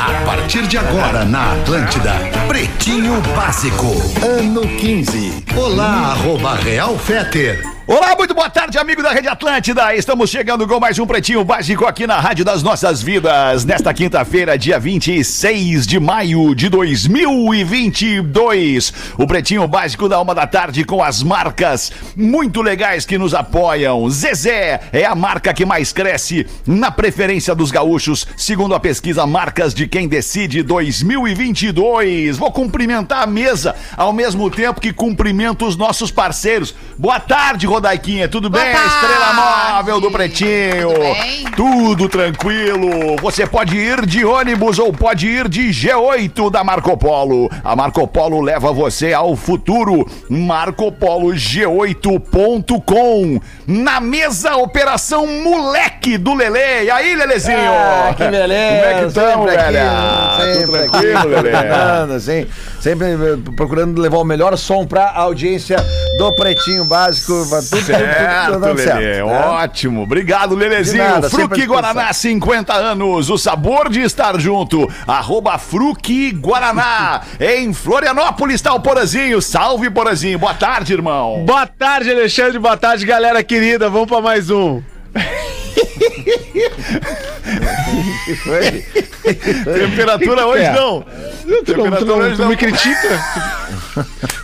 A partir de agora na Atlântida, Pretinho Básico, ano 15. Olá, arroba Real Feter. Olá, muito boa tarde, amigo da Rede Atlântida. Estamos chegando com mais um Pretinho Básico aqui na Rádio das Nossas Vidas. Nesta quinta-feira, dia 26 de maio de 2022. O Pretinho Básico da uma da tarde com as marcas muito legais que nos apoiam. Zezé é a marca que mais cresce na preferência dos gaúchos, segundo a pesquisa Marcas de Quem Decide 2022. Vou cumprimentar a mesa ao mesmo tempo que cumprimento os nossos parceiros. Boa tarde, Rodaiquinha, tudo Boa bem? tarde. Estrela móvel do Pretinho. Tudo bem? Tudo tranquilo. Você pode ir de ônibus ou pode ir de G8 da Marco Polo. A Marco Polo leva você ao futuro. MarcoPoloG8.com. Na mesa, Operação Moleque do Lele. E aí, Lelezinho? Ah, que beleza. Como é que estamos, velho? sempre Tudo tranquilo, aqui. Lele? Sempre eh, procurando levar o melhor som pra audiência do Pretinho Básico. Tudo, tudo, tudo, Certo, tudo dando Lelê. certo, né? Ótimo. Obrigado, Lelezinho. Nada, Fruque. Guaraná, 50 anos. O sabor de estar junto. Arroba Fruque Guaraná. em Florianópolis está o Porazinho. Salve, Porazinho. Boa tarde, irmão. Boa tarde, Alexandre. Boa tarde, galera querida. Vamos pra mais um. Temperatura hoje É. não. Tu, tu, Temperatura hoje não. me critica?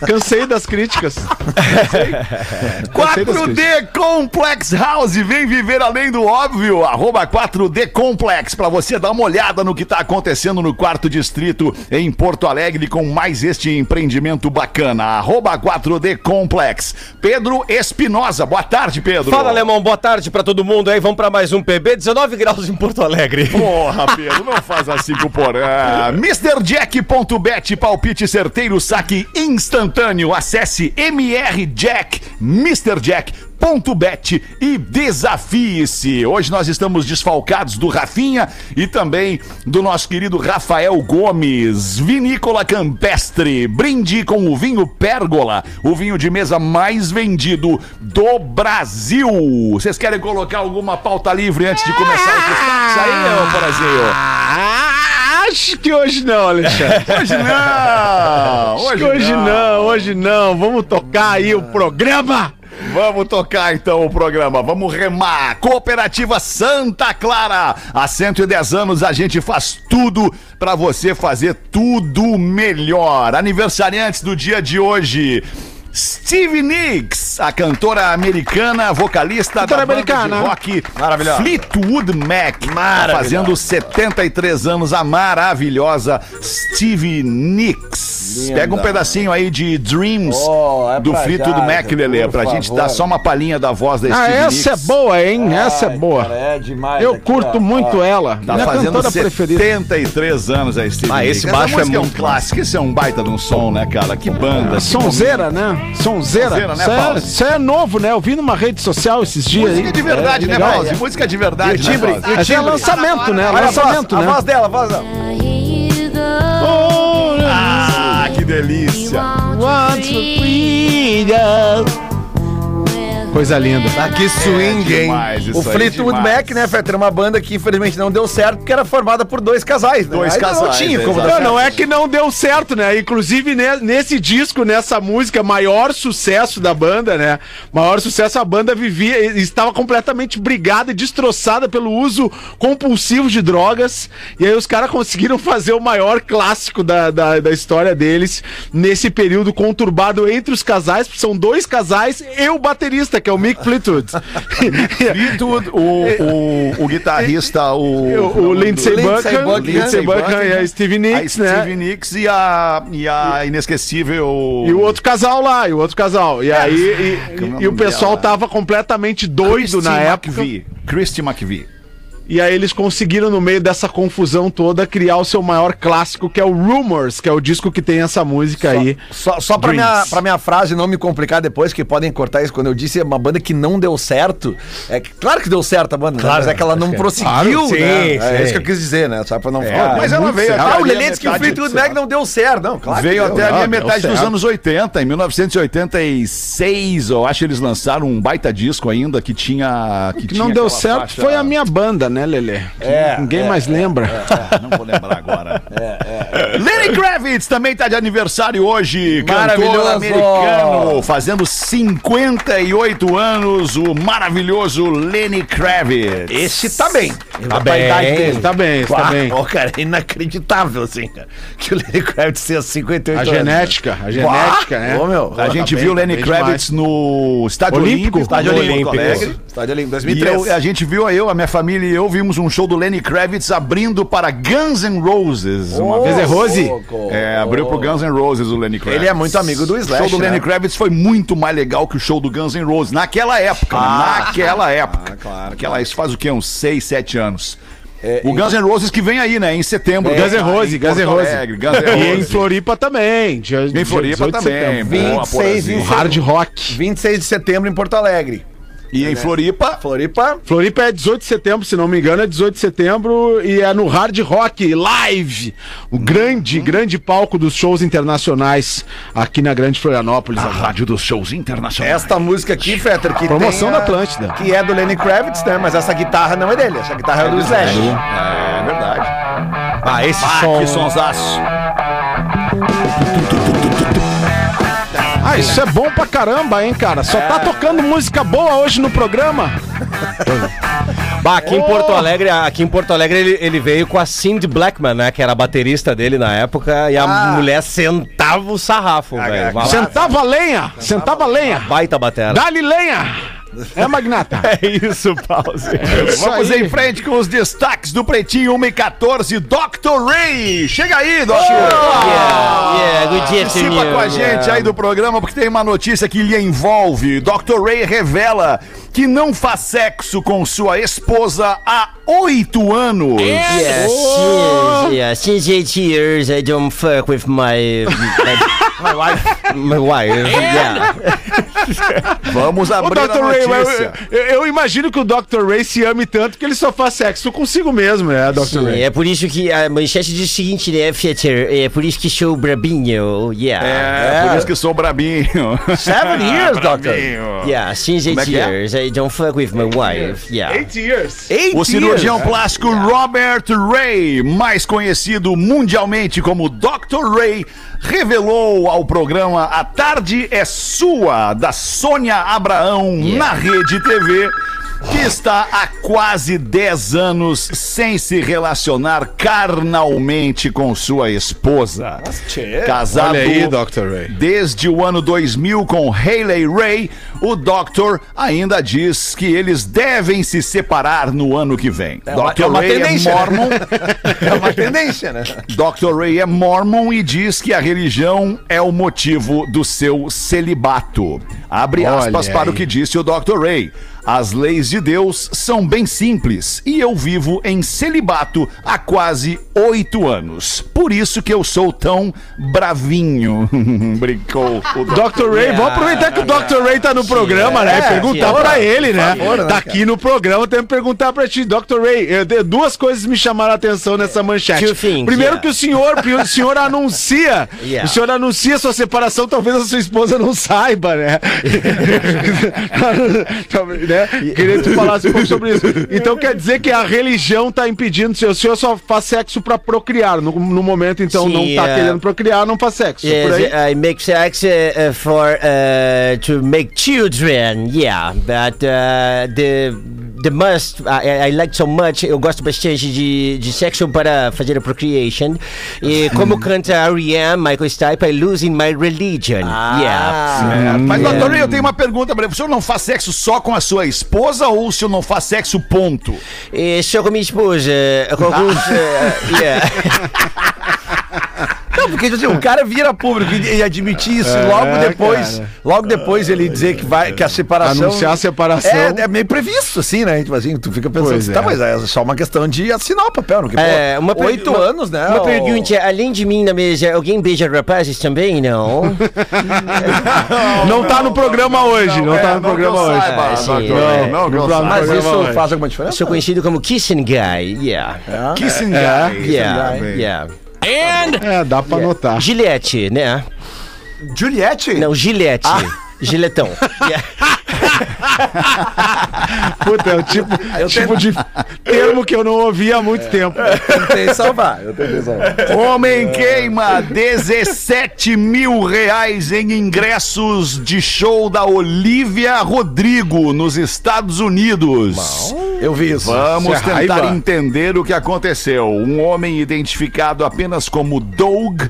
Cansei das críticas. Cansei das 4D Complex House, vem viver além do óbvio. Arroba 4D Complex, pra você dar uma olhada no que tá acontecendo no quarto distrito em Porto Alegre com mais este empreendimento bacana. Arroba 4D Complex. Pedro Espinosa, boa tarde, Pedro. Fala, Alemão, boa tarde pra todo mundo aí. Vamos pra mais um PB, 19 graus em Porto Alegre. Porra, Pedro, não faz assim com o Porã. MrJack.bet, palpite certeiro, saque instantâneo. Acesse MRJack, MrJack.bet e desafie-se. Hoje nós estamos desfalcados do Rafinha e também do nosso querido Rafael Gomes. Vinícola Campestre, brinde com o vinho Pérgola, o vinho de mesa mais vendido do Brasil. Vocês querem colocar alguma pauta livre antes de começar os destaques aí, ô Porazinho? Acho que hoje não, Alexandre. Hoje não! Que hoje não, hoje não. Vamos tocar aí o programa. Vamos tocar então o programa, vamos remar. Cooperativa Santa Clara. Há 110 anos a gente faz tudo pra você fazer tudo melhor. Aniversariantes do dia de hoje. Stevie Nicks, a cantora americana, vocalista Cantora da banda americana. de rock Maravilhosa. Fleetwood Mac. Tá fazendo 73 anos, a maravilhosa Stevie Nicks. Linda. Pega um pedacinho aí de Dreams Oh, é do Fleetwood Mac, Lelê, pra gente favor. dar só uma palhinha da voz da Ah, Stevie essa é Nicks. boa, hein? Essa é Ai, boa. cara, é demais Eu aqui, curto ó, muito ó. ela. Tá Minha fazendo cantora preferida. 73 anos a Stevie Ah, Nicks. esse Essa baixo é é um muito clássico, esse é um baita de um som, né, cara? Que banda. que Sonzeira, né? Sonzeira. Sonzeira, né, é- Paulo? Isso é novo, né? Eu vi numa rede social esses dias Música aí. de verdade, É, né, legal. Paulo? Música de verdade, E o timbre? né? E o é timbre? lançamento, né? Olha a voz, Lançamento, a né? voz dela, a voz dela. Ah, que delícia. Want freedom. Coisa linda. Ah, que swing, É hein? demais o Fleetwood. Mac, né, Fetter? Uma banda que infelizmente não deu certo porque era formada por dois casais, né? Dois Aí Não casais, tinha como Não, não é que não deu certo, né? Inclusive ne- nesse disco, nessa música, maior sucesso da banda, né? Maior sucesso, a banda vivia, estava completamente brigada e destroçada pelo uso compulsivo de drogas. E aí os caras conseguiram fazer o maior clássico da, da, da história deles nesse período conturbado entre os casais, porque são dois casais e o baterista, que é o Mick Fleetwood. Fleetwood, o, o, o guitarrista, o... o, Lindsey. Lindsey Buckingham e a Stevie a Nicks, né? Stevie Nicks e a, e a inesquecível... E o outro casal lá, e o outro casal. E aí, e, Como é e- e o pessoal tava completamente doido Christy na época. McVie. Christy McVie. E aí eles conseguiram, no meio dessa confusão toda, criar o seu maior clássico, que é o Rumors, que é o disco que tem essa música aí. Só, só pra, minha, pra minha frase não me complicar depois, que podem cortar isso, quando eu disse uma banda que não deu certo, é que- claro que deu certo a banda, né? mas é que ela não prosseguiu, Claro, sim, né? É sim. isso que eu quis dizer, né? Só pra não falar. mas ela veio até Ah, o ali a Lelensky e o Fleetwood Mac não deu certo, não, claro. que Veio deu. até a deu metade dos certo. anos 80, em 1986, eu acho que eles lançaram um baita disco ainda que tinha. Que O que tinha não deu certo faixa- foi a minha banda, né, Lelê? Que É, Ninguém é, mais lembra. Ah, Não vou lembrar agora. Lenny Kravitz também tá de aniversário hoje. Cantor Maravilhoso. americano, fazendo 58 anos, o maravilhoso Lenny Kravitz. Esse tá bem. Tá bem. idade dele. Tá bem, tá bem. ó, cara, é inacreditável, assim, cara. Que o Lenny Kravitz tenha 58 A anos. genética, a genética, né? Ô, meu. A gente bem, viu o tá Lenny bem Kravitz no Estádio Olímpico? Olímpico. Estádio Olímpico. Estádio Olímpico, E 2003. eu- a gente viu, eu, a minha família e eu vimos um show do Lenny Kravitz abrindo para Guns N' Roses. Uma vez. Guns N' Roses? louco. É, abriu pro Guns N' Roses o Lenny Kravitz. Ele é muito amigo do O Slash, show do né? Lenny Kravitz foi muito mais legal que o show do Guns N' Roses. Naquela época, Ah. naquela época. claro, Aquela, Isso faz o quê? Uns 6, 7 anos. o Guns N' Roses que vem aí, né? Em setembro. Guns N' Roses, Guns N' Roses. E em. Floripa também. Dia, Em Floripa 18 de também. setembro. Boa, 26 Porazinho. em Hard Rock. 26 de setembro em Porto Alegre. E em Floripa, Floripa. Floripa é 18 de setembro, se não me engano, é 18 de setembro e é no Hard Rock Live. O grande, grande palco dos shows internacionais aqui na Grande Florianópolis. a rádio dos shows internacionais. Esta música aqui, Fetter, que Promoção tem da a- Atlântida. Que é do Lenny Kravitz, né? Mas essa guitarra não é dele. Essa guitarra é do Slash. É verdade. Ah, esse Ah, som. que sonsaço. Ah, isso é bom pra caramba, hein, cara? Só tá tocando música boa hoje no programa. Bah, aqui em Porto Alegre, aqui em Porto Alegre ele, ele veio com a Cindy Blackman, né? Que era a baterista dele na época, e a mulher sentava o sarrafo, velho. Uma Sentava lenha, sentava lenha. baita batera. Dá-lhe lenha. É, Magnata? É isso, pause. Vamos aí. em frente com os destaques do Pretinho 1 e 14. Dr. Ray! Chega aí, Dr. Yeah, good day to Participa com a gente aí do programa porque tem uma notícia que lhe envolve. Dr. Ray revela que não faz sexo com sua esposa há oito anos. Yeah, since, yeah, since eight years I don't fuck with my my, wife. My wife, yeah. Vamos Ô, abrir Dr. a Ray, notícia. eu, eu- eu imagino que o Dr. Ray se ame tanto que ele só faz sexo consigo mesmo, né, Dr. Sim, Ray? é por isso que a manchete diz o seguinte, né, Fieter? É por isso que sou brabinho, yeah. É, por isso que sou brabinho. Seven years, Doctor. Brabinho. Yeah, since é eight que é? Years I don't fuck with my wife, yeah. years. O cirurgião plástico Robert Ray, mais conhecido mundialmente como Dr. Ray, revelou ao programa A Tarde é Sua, da Sônia Abraão, na Rede TV, que está há quase 10 anos sem se relacionar carnalmente com sua esposa. Casado aí, Dr. Ray. Desde o ano 2000 com Hayley Ray, o Doctor ainda diz que eles devem se separar no ano que vem. uma- Dr. é Ray é né? mormon. É uma tendência, né? Dr. Ray é mormon e diz que a religião é o motivo do seu celibato. Abre Olha aspas para o aí. que disse o Dr. Ray. As leis de Deus são bem simples e eu vivo em celibato há quase oito anos. Por isso que eu sou tão bravinho. Brincou o Dr. Ray, vamos aproveitar que o Dr. Ray tá no programa, né? É, Perguntar pra ele, né? favor, né, tá aqui no programa, tem que perguntar pra ti. Dr. Ray, duas coisas me chamaram a atenção nessa manchete. Primeiro que o senhor, o senhor anuncia, o senhor anuncia sua separação, talvez a sua esposa não saiba, né? Né? Queria que tu falasse um pouco sobre isso. Então quer dizer que a religião tá impedindo, se o senhor só faz sexo pra procriar, no, no momento então Sim, não tá é. querendo procriar, não faz sexo. por aí. Yes, I make sex uh, uh, for uh, to make children. Yeah, but uh, the the must I, I like so much. Eu gosto bastante de, de sexo para fazer a procreation. E como canta R.E.M., Michael Stipe, I losing my religion. Yeah. É, Mas, doutor eu tenho uma pergunta pra ele. O senhor não faz sexo só com a sua esposa ou o senhor não faz sexo ponto? Só com minha esposa, com alguns. uh, yeah. Não, porque tipo assim, o cara vira público e, e admitir isso, e logo depois, cara. logo depois ele dizer que vai que a separação Anunciar a separação. É, é meio previsto assim, né? Tipo assim, tu fica pensando, assim, tá, é. mas é só uma questão de assinar o papel, não que É, pô, uma oito uma- anos, né? Uma o- pergunta, além de mim na mesa, alguém beija rapazes também, não? Não tá no programa hoje, não tá no não programa hoje. é. não saiba. Mas isso hoje. faz alguma diferença? Sou conhecido como Kissing Guy, yeah. Kissing É. guy. Yeah, Bem. Yeah. É, dá pra notar. Gillette, né? Juliette? Não, Gillette. Ah. Giletão. Puta, é o tipo, tipo de termo que eu não ouvia há muito tempo. tentei salvar, eu tentei salvar. Homem queima 17 mil reais em ingressos de show da Olivia Rodrigo nos Estados Unidos. Eu vi isso. Vamos é tentar raiva. entender o que aconteceu. Um homem identificado apenas como Doug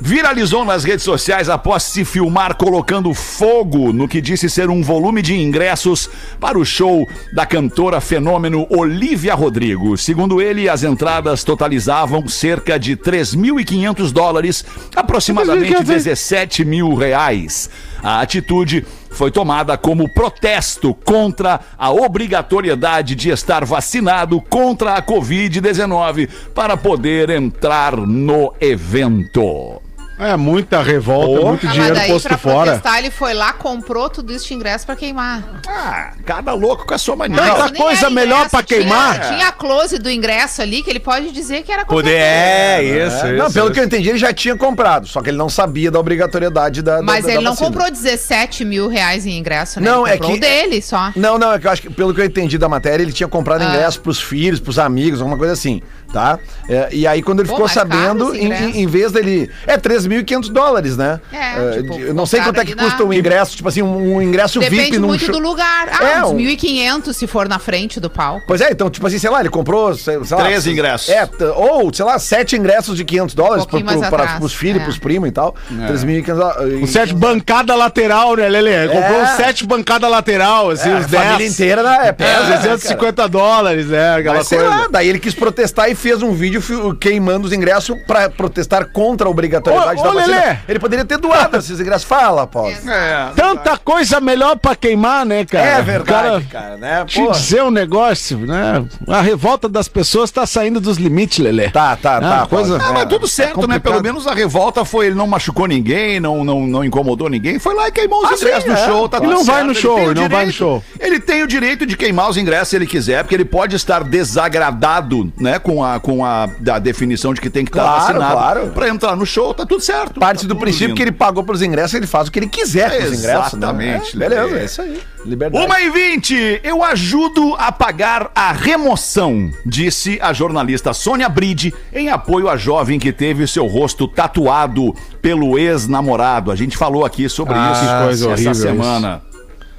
viralizou nas redes sociais após se filmar colocando fogo no que disse ser um volume de ingressos para o show da cantora fenômeno Olivia Rodrigo. Segundo ele, as entradas totalizavam cerca de 3.500 dólares, aproximadamente 3.500, hein? 17 mil reais. A atitude foi tomada como protesto contra a obrigatoriedade de estar vacinado contra a Covid-19 para poder entrar no evento. É muita revolta, muito Ah, mas dinheiro daí, posto pra fora. protestar, ele foi lá, comprou tudo isso de ingresso pra queimar. Ah, cada louco com a sua mania. Nem coisa era melhor ingresso, pra tinha- queimar? Tinha a close do ingresso ali que ele pode dizer que era Poder, é, coisa. isso, É, isso. não, pelo isso. que eu entendi, ele já tinha comprado, só que ele não sabia da obrigatoriedade da. da- Mas da ele não vacina. comprou 17 mil reais em ingresso, né? Não, ele é que- dele só. Não, não, é que eu acho que pelo que eu entendi da matéria, ele tinha comprado Ah. ingresso pros filhos, pros amigos, alguma coisa assim, tá? É, e aí quando ele Pô, ficou sabendo, em, ingresso. em- em vez dele. É 3.500 dólares, né? É, tipo, eu não sei quanto é que custa na- um ingresso, tipo assim, um, um ingresso Depende VIP num muito show. do lugar. Ah, É, uns um- 1.500 se for na frente do palco. Pois é, então, tipo assim, sei lá, ele comprou, sei, sei lá, Três ingressos. É, ou, sei lá, sete ingressos de 500 dólares Um pro, pro, pros filhos, é. pros primos e tal. 3.500 dólares. Um sete bancada lateral, né, Lelê? Ele Comprou É. um sete bancada lateral, assim, É, a 10. família inteira, né? É, É, pesa, né, cara? 250 dólares, né? Aquela Mas sei coisa. lá, daí ele quis protestar e fez um vídeo queimando os ingressos pra protestar contra a obrigatoriedade Ô, da vacina. Lelê! Ele poderia ter doado esses ingressos. Fala, Paulo. É. Tanta coisa melhor pra queimar, né, cara? É verdade, cara, né? Te Pô. dizer um negócio, né? A revolta das pessoas tá saindo dos limites, Lelê. Tá, tá, tá. Ah, coisa- Paulo. Ah, mas É, tudo certo, é né? Pelo menos a revolta foi, ele não machucou ninguém, não, não, não incomodou ninguém. Foi lá e queimou os Ah, ingressos sim, no é. show. Tá Ele tudo não vai certo, no ele show, não vai no direito- show. Ele tem o direito de queimar os ingressos se ele quiser, porque ele pode estar desagradado, né? Com a, com a da definição de que tem que estar Claro, vacinado claro. pra entrar no show. Tá tudo certo. Parte tá do princípio lindo. que ele pagou pelos ingressos, ele faz o que ele quiser com os ingressos. né? Exatamente, É, beleza, é isso aí. Liberdade. Uma e vinte, eu ajudo a pagar a remoção, disse a jornalista Sônia Bride, em apoio à jovem que teve seu rosto tatuado pelo ex-namorado. A gente falou aqui sobre Ah, isso essa horrível semana.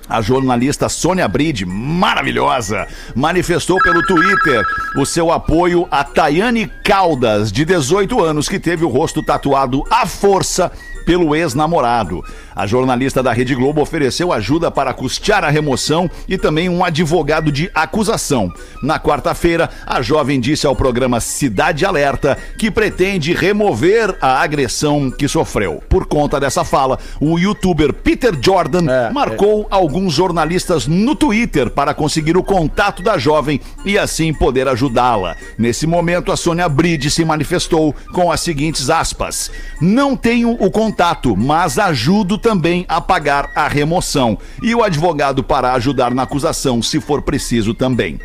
A jornalista Sônia Bride, maravilhosa, manifestou pelo Twitter o seu apoio a Tayane Caldas, de 18 anos, que teve o rosto tatuado à força pelo ex-namorado. A jornalista da Rede Globo ofereceu ajuda para custear a remoção e também um advogado de acusação. Na quarta-feira, a jovem disse ao programa Cidade Alerta que pretende remover a agressão que sofreu. Por conta dessa fala, o youtuber Peter Jordan É, marcou alguns jornalistas no Twitter para conseguir o contato da jovem e assim poder ajudá-la. Nesse momento, a Sônia Bride se manifestou com as seguintes aspas: Não tenho o contato, mas ajudo também a pagar a remoção. E o advogado para ajudar na acusação, se for preciso também.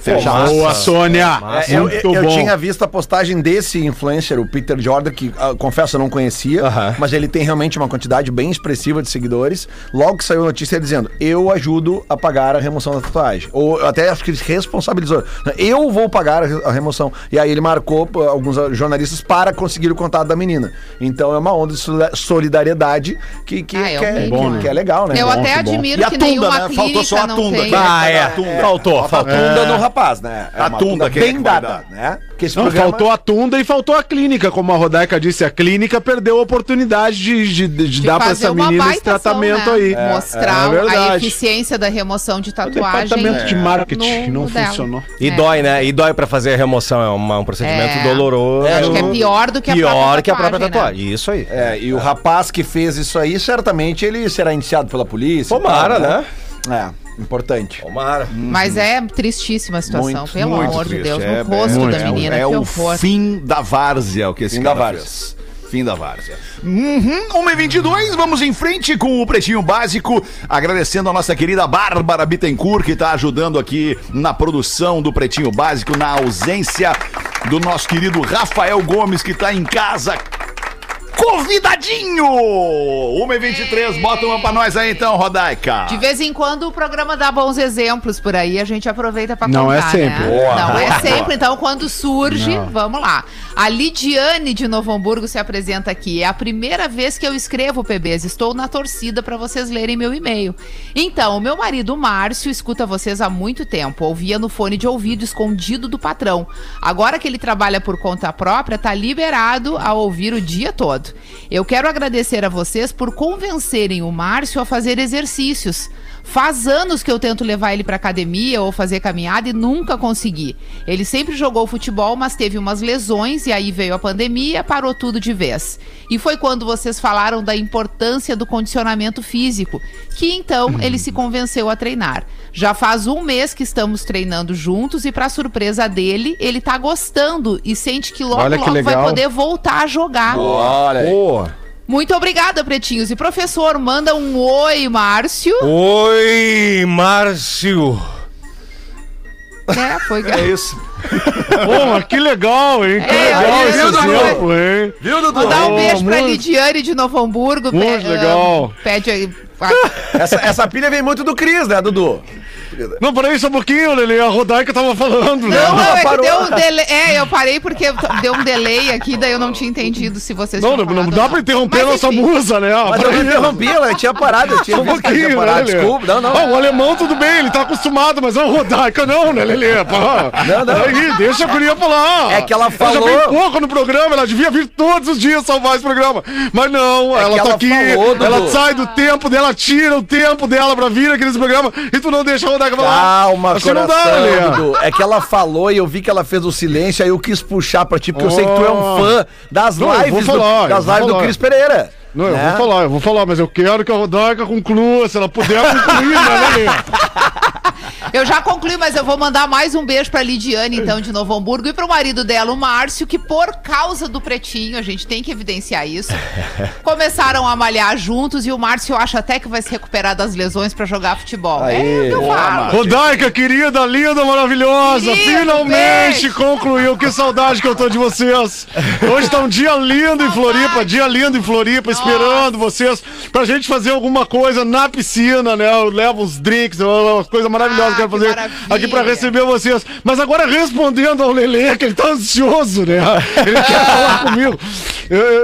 Fecha aspas. Boa, Sônia! É, eu, eu bom. tinha visto a postagem desse influencer, o Peter Jordan, que ah, confesso eu não conhecia, mas ele tem realmente uma quantidade bem expressiva de seguidores. Logo que saiu a notícia dizendo: Eu ajudo a pagar a remoção da tatuagem. Ou eu até acho que ele se responsabilizou. Eu vou pagar a re- a remoção. E aí ele marcou pô, alguns ah, jornalistas para conseguir o contato da menina. Então é uma onda de solida- solidariedade que, que, Ah, é que, é, horrível, que- né? que é legal, né? Eu Bom, até que bom. admiro E a que tunda, nenhuma né? Faltou só a não tunda. Ah, é. Tunda. Faltou, Falta a faltou. tunda no rapaz, né? É A tunda, quem é bem que dada, né? Porque esse Não, programa- faltou a tunda e faltou a clínica, como a Rodaica disse. A clínica perdeu a oportunidade de, de, de De dar pra fazer essa menina esse tratamento né? aí. Mostrar é a verdade. eficiência da remoção de tatuagem. Departamento de marketing no- não no dela. funcionou. E É. dói, né? E dói pra fazer a remoção. É uma- um procedimento É. doloroso. Acho que é pior do que a Pior própria que a própria tatuagem, né? Isso aí. É, e o rapaz que fez isso aí, certamente ele será indiciado pela polícia. Tomara, tal, né? É, importante. Tomara. Mas é tristíssima a situação, Muito, pelo Muito amor de triste, Deus. é, no rosto é, da é, menina, É que o horror. fim da várzea, o que esse Fim cara da várzea. fez. Fim da várzea. Uhum, 1h22, vamos em frente com o Pretinho Básico. Agradecendo a nossa querida Bárbara Bittencourt, que está ajudando aqui na produção do Pretinho Básico, na ausência do nosso querido Rafael Gomes, que está em casa. Convidadinho! 1h23, bota uma pra nós aí então, Rodaica. De vez em quando o programa dá bons exemplos por aí, a gente aproveita pra Não contar, é sempre. né? Boa, Não boa, é boa. sempre, então quando surge, vamos lá. A Lidiane de Novo Hamburgo se apresenta aqui. É a primeira vez que eu escrevo PBs. Estou na torcida pra vocês lerem meu e-mail. Então, o meu marido Márcio escuta vocês há muito tempo. Ouvia no fone de ouvido escondido do patrão. Agora que ele trabalha por conta própria, tá liberado a ouvir o dia todo. Eu quero agradecer a vocês por convencerem o Márcio a fazer exercícios. Faz anos que eu tento levar ele pra academia ou fazer caminhada e nunca consegui. Ele sempre jogou futebol, mas teve umas lesões e aí veio a pandemia, parou tudo de vez. E foi quando vocês falaram da importância do condicionamento físico, que então ele se convenceu a treinar. Já faz um mês que estamos treinando juntos e, pra surpresa dele, ele tá gostando e sente que logo, Olha que logo vai legal. poder voltar a jogar. Olha. Boa. Muito obrigada, pretinhos. E professor, manda um oi, Márcio. Oi, Márcio. É, foi É isso. Pô, mas que legal, hein? Que É, legal esse viu, Dudu? exemplo, hein? Viu, Dudu? Mandar um Oh, beijo pra muito- Lidiane de Novo Hamburgo. Muito Pe- legal. ah, Pede aí. Essa, essa pilha vem muito do Cris, né, Dudu? Não, peraí só um pouquinho, Lele. A Rodaica tava falando, né? Não, não, é que deu um delay. É, eu parei porque deu um delay aqui, daí eu não tinha entendido se vocês Não, não, não dá pra interromper a Mas, nossa musa, né? Mas eu não interrompi, ela tinha parado, eu tinha um pouquinho, né, parado. Lelê? Desculpa, não, não. Ah, o alemão tudo bem, ele tá acostumado, mas é o Rodaica não, né, Lelê? Pô. Não, não. Aí, deixa a guria falar. É que ela Ela já falou- vem pouco no programa, ela devia vir todos os dias salvar esse programa. Mas não, É ela tá ela aqui, falou, ela sai do tempo dela, tira o tempo dela pra vir aqui nesse programa e tu não deixa a Rodaica falar. Calma, Assim não coração, dá, Lelê. Dudu. É que ela falou e eu vi que ela fez o silêncio, aí eu quis puxar pra ti, porque eu sei que tu é um Oh. fã das Não, eu vou lives, falar, do, eu das vou lives do falar. Cris Pereira. Não, eu né? vou falar, eu vou falar, mas eu quero que a Rodaica conclua, se ela puder concluir, né, Lelê? Eu já concluí, mas eu vou mandar mais um beijo pra Lidiane, então, de Novo Hamburgo, e pro marido dela, o Márcio, que por causa do pretinho, a gente tem que evidenciar isso, começaram a malhar juntos e o Márcio acha até que vai se recuperar das lesões pra jogar futebol. é o que eu falo. Rodaica, querida, linda, maravilhosa, Querido, finalmente beijo. concluiu. Que saudade que eu tô de vocês. Hoje tá um dia lindo em Floripa, dia lindo em Floripa, esperando vocês pra gente fazer alguma coisa na piscina, né? Eu levo uns drinks, umas coisas maravilhosas Ah, que eu quero que fazer maravilha. aqui pra receber vocês. Mas agora respondendo ao Lelê, que ele tá ansioso, né? Ele quer falar comigo.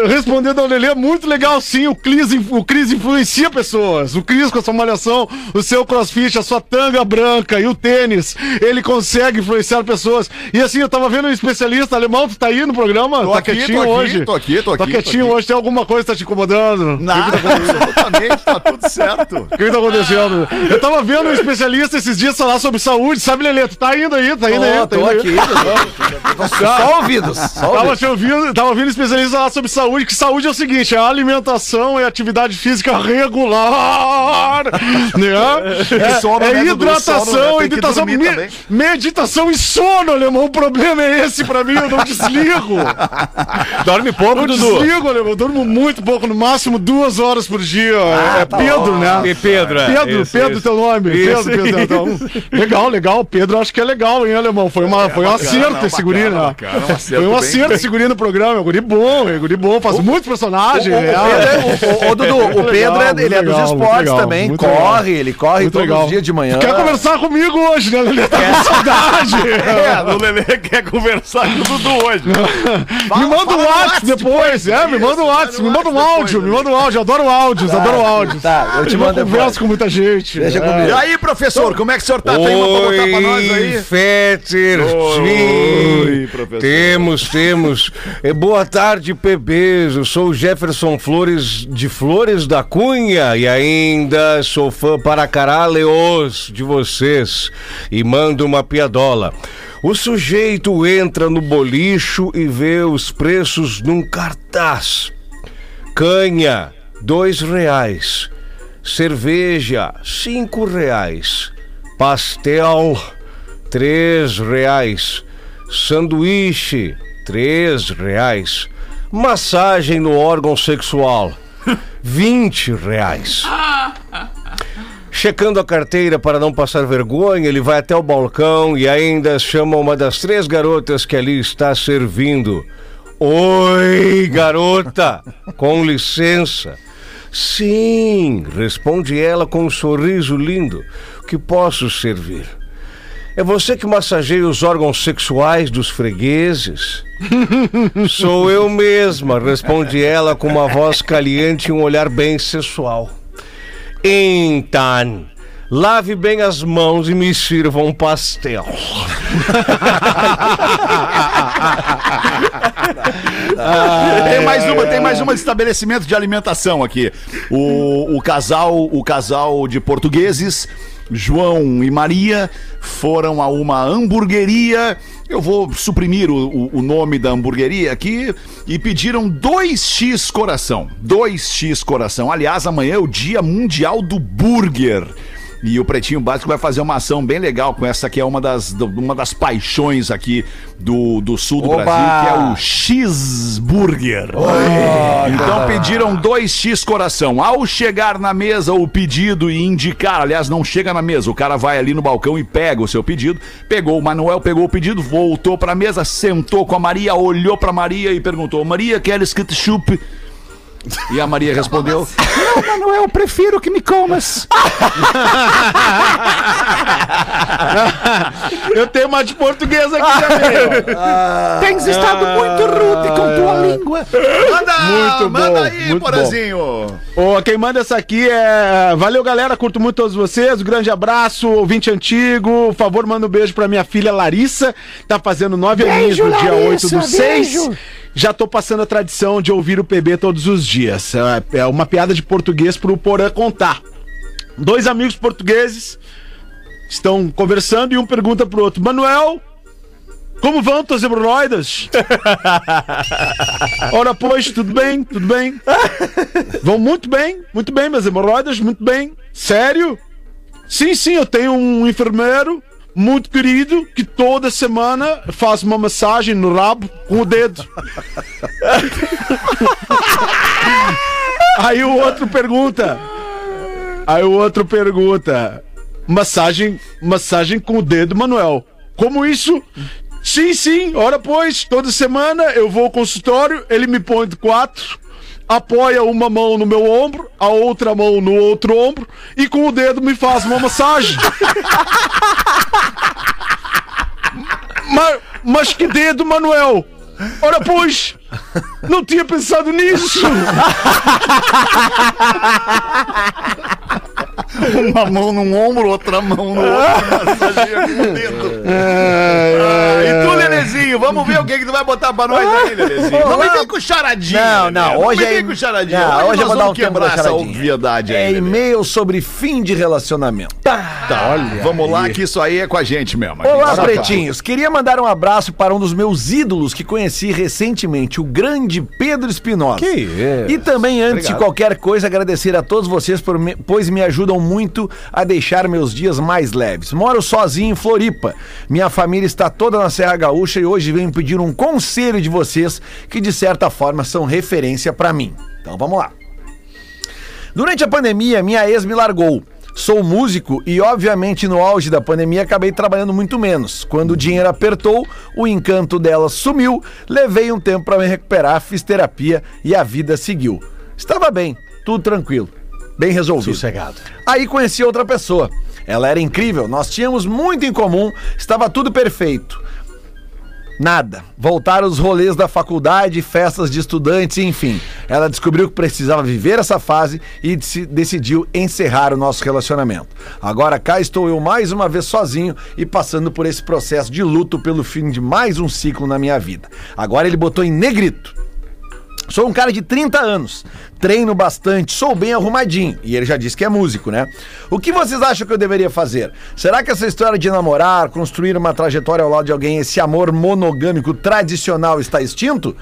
Respondendo ao Lelê, muito legal sim, o Cris, o Cris influencia pessoas. O Cris com a sua malhação, o seu crossfit, a sua tanga branca e o tênis, ele consegue influenciar pessoas. E assim, eu tava vendo um especialista alemão, tu tá aí no programa? Tô tá aqui, quietinho tô aqui, hoje? tô aqui, tô Tá aqui, tô quietinho aqui. hoje, tem alguma coisa que tá te incomodando? Nada, absolutamente, tá tudo certo. O que tá acontecendo? Eu tava vendo um especialista esses dias falar sobre saúde, sabe, Lelê? Tu tá indo aí, tá indo aí, Tô, tá tô indo aí. aqui, Dudu. Só ouvidos. Só Tava ouvidos. te ouvindo, tava ouvindo especialista falar sobre saúde, que saúde é o seguinte, é alimentação e atividade física regular, né? sono, É, é né, hidratação, Sono, né? Dormir me- meditação e sono, alemão. O problema é esse pra mim, eu não desligo. Dorme pouco, Eu Dudu. desligo, alemão. Eu durmo muito pouco, no máximo duas horas por dia. é tá Pedro, bom. né? E Pedro, é. Pedro, Isso, Pedro, isso. teu nome. Isso, Pedro, Pedro, então, legal, legal. Pedro, acho que é legal, hein, alemão? Foi, uma, foi um bacana, acerto esse guri, né? Foi um acerto esse guri no programa. É um guri bom, é guri bom, faz muitos personagens. O, o, é. Pedro, o, o, o Dudu, o Pedro legal, é, ele é dos esportes legal, também, corre, legal. ele corre Muito todos legal. os dias de manhã. Quer conversar comigo hoje, né? Ele tá com saudade. É, o Lelê quer conversar com o Dudu hoje. me manda um WhatsApp depois, é, me manda um WhatsApp, me manda um áudio, me manda um áudio, adoro áudios, adoro áudios. Tá, eu te mando converso com muita gente. Deixa É. comigo. E aí, professor, como é que o senhor tá? Tem uma pra botar pra nós aí? Fetter, Oi, sim. professor. Temos, temos. É, boa tarde, PBs. Eu sou Jefferson Flores de Flores da Cunha e ainda sou fã para caralhos de vocês. E mando uma piadola. O sujeito entra no bolicho e vê os preços num cartaz. Canha, dois reais. Cerveja, cinco reais. Pastel, três reais. Sanduíche, três reais. Massagem no órgão sexual, vinte reais. Checando a carteira para não passar vergonha, ele vai até o balcão e ainda chama uma das três garotas que ali está servindo. Oi, garota, com licença. Sim, responde ela com um sorriso lindo. Que posso servir? É você que massageia os órgãos sexuais dos fregueses? Sou eu mesma, responde ela com uma voz caliente e um olhar bem sensual. Então, lave bem as mãos e me sirva um pastel. Tem mais uma, tem mais uma de estabelecimento de alimentação aqui. O, o casal, o casal de portugueses, João e Maria, foram a uma hamburgueria. Eu vou suprimir o, o- nome da hamburgueria aqui e pediram 2x coração. 2x coração. Aliás, amanhã é o Dia Mundial do Burger. E o Pretinho Básico vai fazer uma ação bem legal com essa que é uma das, uma das paixões aqui do, do sul do Oba! Brasil, que é o X-Burger. Então pediram 2x coração. Ao chegar na mesa o pedido e indicar, aliás, não chega na mesa, o cara vai ali no balcão e pega o seu pedido. Pegou o Manuel, pegou o pedido, voltou pra mesa, sentou com a Maria, olhou pra Maria e perguntou: Maria, queres ketchup? E a Maria respondeu: Não, Manuel, prefiro que me comas. Eu tenho uma de português aqui também. ó. Tens estado muito rude com tua língua. Manda, Muito manda bom, aí, muito Porazinho. Ô, quem manda essa aqui é. Valeu, galera. Curto muito todos vocês. Um grande abraço, ouvinte antigo. Por favor, manda um beijo pra minha filha Larissa. Tá fazendo nove aninhos no dia 8 do 6. Já tô passando a tradição de ouvir o PB todos os dias. É é uma piada de português pro Porã contar. Dois amigos portugueses estão conversando e um pergunta pro outro: Manuel, como vão tuas hemorroidas? Ora, pois, tudo bem, tudo bem. Vão muito bem, muito bem, minhas hemorroidas, muito bem. Sério? Sim, sim, eu tenho um enfermeiro muito querido que toda semana faz uma massagem no rabo com o dedo. Aí o outro pergunta. Aí o outro pergunta. Massagem, massagem com o dedo, Manuel. Como isso? Sim, sim. Ora, pois, toda semana eu vou ao consultório, ele me põe de quatro, apoia uma mão no meu ombro, a outra mão no outro ombro e com o dedo me faz uma massagem. mas, mas que dedo, Manuel? Ora, pois, não tinha pensado nisso. Uma mão num ombro, outra mão no outro. massageia com o dedo. Ah, e tu, Lelezinho, vamos ver o que, que tu vai botar pra nós aí, Lelezinho. Não me vem com charadinha. Não, não, hoje me é- vem com charadinha. Não, hoje eu nós vou dar um quebrar essa obviedade É aí, Lelê. e-mail sobre fim de relacionamento. Tá, vamos lá, que isso aí é com a gente mesmo. Olá, gente só pretinhos. Queria mandar um abraço para um dos meus ídolos que conheci recentemente, o grande Pedro Espinosa. Que isso. E também, antes Obrigado. de qualquer coisa, agradecer a todos vocês, por me- pois me ajudam muito a deixar meus dias mais leves. Moro sozinho em Floripa. Minha família está toda na Serra Gaúcha e hoje venho pedir um conselho de vocês que, de certa forma, são referência para mim. Então vamos lá. Durante a pandemia, minha ex me largou. Sou músico e, obviamente, no auge da pandemia acabei trabalhando muito menos. Quando o dinheiro apertou, o encanto dela sumiu, levei um tempo para me recuperar, fiz terapia e a vida seguiu. Estava bem, tudo tranquilo, bem resolvido. Sossegado. Aí conheci outra pessoa. Ela era incrível, nós tínhamos muito em comum, estava tudo perfeito. Nada. Voltaram os rolês da faculdade, festas de estudantes, enfim. Ela descobriu que precisava viver essa fase e deci- decidiu encerrar o nosso relacionamento. Agora cá estou eu mais uma vez sozinho e passando por esse processo de luto pelo fim de mais um ciclo na minha vida. Agora ele botou em negrito. Sou um cara de 30 anos, treino bastante, sou bem arrumadinho. E ele já disse que é músico, né? O que vocês acham que eu deveria fazer? Será que essa história de namorar, construir uma trajetória ao lado de alguém, esse amor monogâmico tradicional está extinto?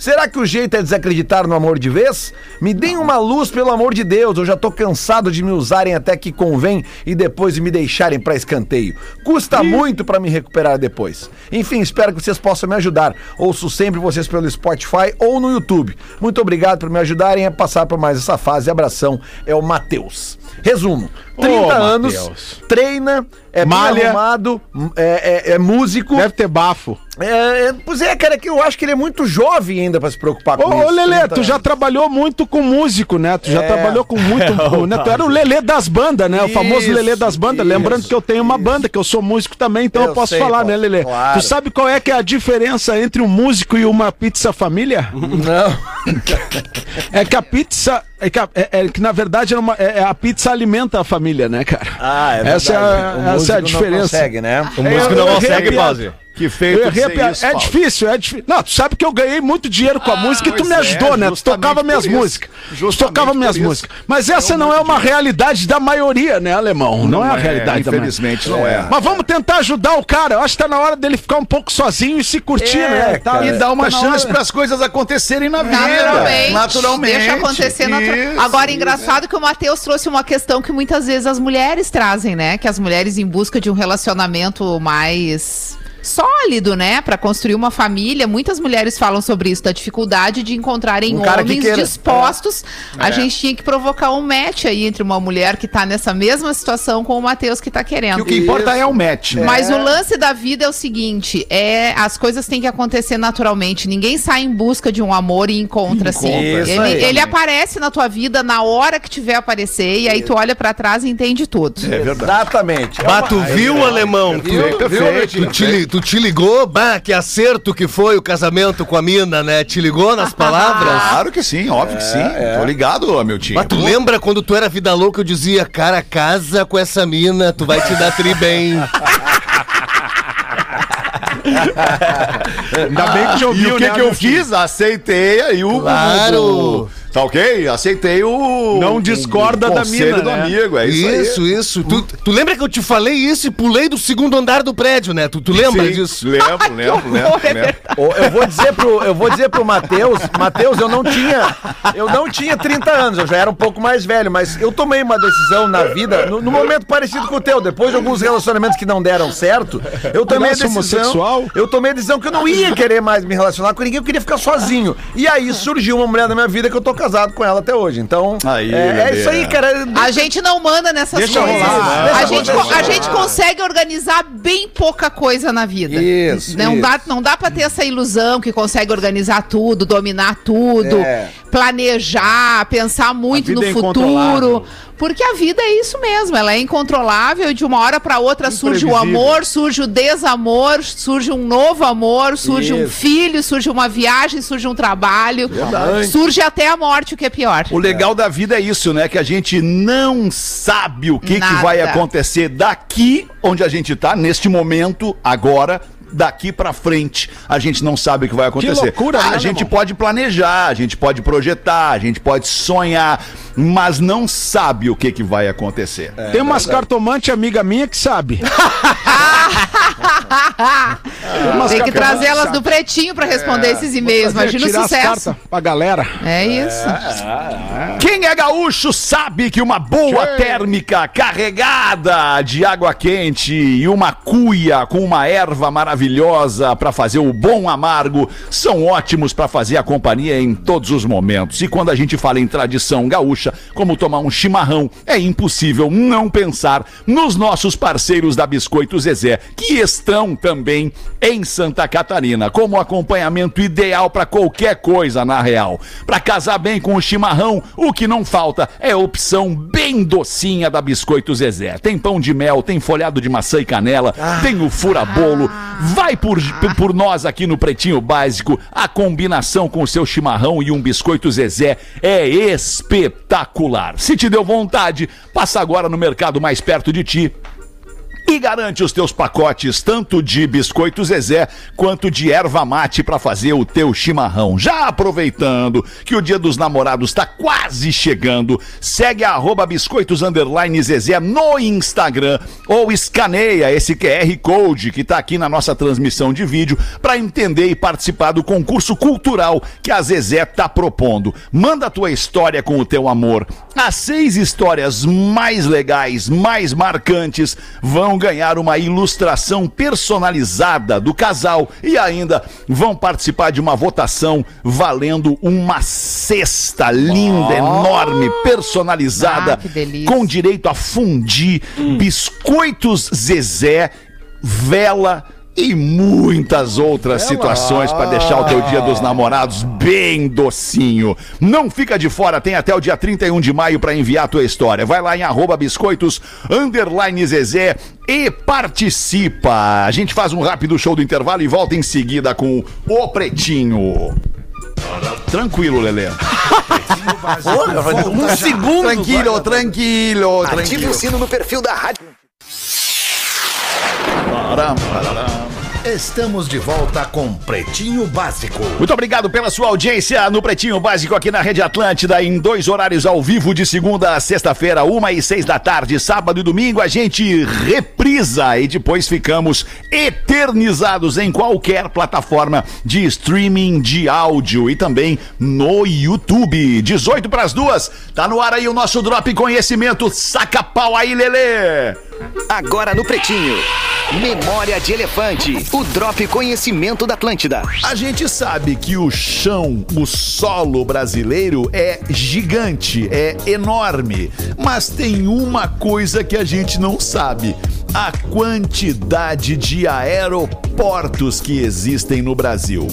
Será que o jeito é desacreditar no amor de vez? Me deem uma luz, pelo amor de Deus. Eu já tô cansado de me usarem até que convém e depois me deixarem pra escanteio. Custa muito pra me recuperar depois. Enfim, espero que vocês possam me ajudar. Ouço sempre vocês pelo Spotify ou no YouTube. Muito obrigado por me ajudarem a passar por mais essa fase. Abração, é o Matheus. Resumo: 30 anos, Matheus. treina, é Malha. bem arrumado, é, é- é músico. Deve ter bafo. É, é, pois é, cara, que eu acho que ele é muito jovem ainda pra se preocupar Ô, com isso. ô Lelê, 30 tu já anos. trabalhou muito com músico, né? Tu já É. trabalhou com muito. né? Tu era o Lelê das bandas, né? O famoso Isso, Lelê das bandas. isso, Lembrando que eu tenho uma banda, que eu sou músico também, então eu, Eu posso sei, falar, né, Lelê? claro. Tu sabe qual é que é a diferença entre um músico e uma pizza família? Não. É que a pizza. É que, a- é- é que na verdade é uma- é- é a pizza alimenta a família, né, cara? Ah, é Essa é a- O essa é a músico não diferença. consegue, né? O músico não consegue, pause. Que de piada. isso, É difícil, é difícil. Não, tu sabe que eu ganhei muito dinheiro com a música e tu me é, ajudou, né? Tu tocava minhas isso. músicas. Tu Justamente tocava minhas isso. músicas. Mas essa não é uma realidade da maioria, né, alemão? Não, é a realidade da maioria. Infelizmente não é. Mas vamos tentar ajudar o cara. Eu acho que tá na hora dele ficar um pouco sozinho e se curtir, É, né? Tá, cara. E dar uma tá chance para as coisas acontecerem na vida. Naturalmente. Naturalmente. Deixa acontecer naturalmente. Agora, engraçado que o Matheus trouxe uma questão que muitas vezes as mulheres trazem, né? Que as mulheres em busca de um relacionamento mais sólido, né, Pra construir uma família. Muitas mulheres falam sobre isso, da dificuldade de encontrarem Um cara que homens queira. dispostos. A gente tinha que provocar um match aí entre uma mulher que tá nessa mesma situação com o Matheus que tá Que querendo. o que importa é o match. né? Mas o lance da vida é o seguinte: é as coisas têm que acontecer naturalmente. Ninguém sai em busca de um amor e encontra assim. Isso Ele, aí. ele aparece na tua vida na hora que tiver aparecer e aí tu olha pra trás e entende tudo. É verdade. Exatamente. É uma- tu viu, alemão? Tu, Viu? Perfeito. tu, te, tu te ligou? Bah, que acerto que foi o casamento com a mina, né? Te ligou nas palavras? Claro que sim, óbvio que sim. Tô ligado, meu tio. Mas tu lembra quando tu era vida louca, eu dizia, cara, casa com essa mina, tu vai te dar tri bem. Ainda bem que te E ouviu, o que, né, que eu fiz? Aceitei aí o. Claro. Tá ok? Aceitei o. Não discorda o da mina, do né? amigo, é isso, Isso, aí. isso. Tu, tu lembra que eu te falei isso e pulei do segundo andar do prédio, né? Tu, tu lembra Sim, disso? Lembro, lembro, lembro. é lembro. Eu vou dizer pro, eu vou dizer pro Matheus, Matheus, eu não tinha, eu não tinha 30 anos, eu já era um pouco mais velho, mas eu tomei uma decisão na vida, no, no momento parecido com o teu, depois de alguns relacionamentos que não deram certo, eu tomei a decisão, homossexual? eu tomei a decisão que eu não ia querer mais me relacionar com ninguém, eu queria ficar sozinho. E aí surgiu uma mulher na minha vida que eu tô casado com ela até hoje. Então, Aí, é, é isso aí, cara. A gente não manda nessas Deixa coisas. rolar, né? a, Deixa gente, a gente consegue organizar bem pouca coisa na vida. Isso, Não isso. dá, não dá para ter essa ilusão que consegue organizar tudo, dominar tudo, É. planejar, pensar muito no é futuro. Porque a vida é isso mesmo, ela é incontrolável e de uma hora para outra surge o amor, surge o desamor, surge um novo amor, surge um Isso. filho, surge uma viagem, surge um trabalho, surge até a morte, o que é pior. O legal da vida é isso, né? Que a gente não sabe o que, que vai acontecer daqui onde a gente tá, neste momento, agora. Daqui pra frente, a gente não sabe o que vai acontecer. loucura, a né, gente irmão? pode planejar, a gente pode projetar, a gente pode sonhar, mas não sabe o que, que vai acontecer. Tem umas cartomantes amiga minha que sabe. Tem que trazer elas do pretinho pra responder esses e-mails. Imagina o sucesso. pra galera. É isso. Quem é gaúcho sabe que uma boa térmica carregada de água quente e uma cuia com uma erva maravilhosa para fazer o bom amargo são ótimos para fazer a companhia em todos os momentos. E quando a gente fala em tradição gaúcha, como tomar um chimarrão, é impossível não pensar nos nossos parceiros da Biscoito Zezé, que estão também em Santa Catarina, como acompanhamento ideal para qualquer coisa na real. Para casar bem com o chimarrão, o que não falta é a opção bem docinha da Biscoito Zezé. Tem pão de mel, tem folhado de maçã e canela, tem o furabolo. Vai por, por nós aqui no Pretinho Básico. A combinação com o seu chimarrão e um biscoito Zezé é espetacular. Se te deu vontade, passa agora no mercado mais perto de ti e garante os teus pacotes tanto de biscoito Zezé quanto de erva mate para fazer o teu chimarrão. Já aproveitando que o Dia dos Namorados está quase chegando, segue a biscoitos Zezé no Instagram ou escaneia esse QR Code que está aqui na nossa transmissão de vídeo para entender e participar do concurso cultural que a Zezé tá propondo. Manda a tua história com o teu amor. As seis histórias mais legais, mais marcantes vão ganhar uma ilustração personalizada do casal e ainda vão participar de uma votação valendo uma cesta linda, enorme, personalizada, Ah, com direito a fundir, biscoitos Zezé, vela e muitas outras situações para deixar o teu dia dos namorados bem docinho. Não fica de fora, tem até o dia 31 de maio para enviar a tua história. Vai lá em arroba biscoitos, underline Zezé e participa. A gente faz um rápido show do intervalo e volta em seguida com o Pretinho. Tranquilo, Lelê. Um segundo. Tranquilo, tranquilo, Ative tranquilo. o sino no perfil da rádio. Estamos de volta com Pretinho Básico. Muito obrigado pela sua audiência no Pretinho Básico aqui na Rede Atlântida, em dois horários ao vivo, de segunda a sexta-feira, uma e seis da tarde, sábado e domingo, a gente reprisa e depois ficamos eternizados em qualquer plataforma de streaming de áudio e também no YouTube. 18 para as duas, tá no ar aí o nosso Drop Conhecimento, saca pau aí, Lelê! Agora no Pretinho. Memória de Elefante. O Drop Conhecimento da Atlântida. A gente sabe que o chão, o solo brasileiro é gigante, é enorme. Mas tem uma coisa que a gente não sabe: a quantidade de aeroportos que existem no Brasil.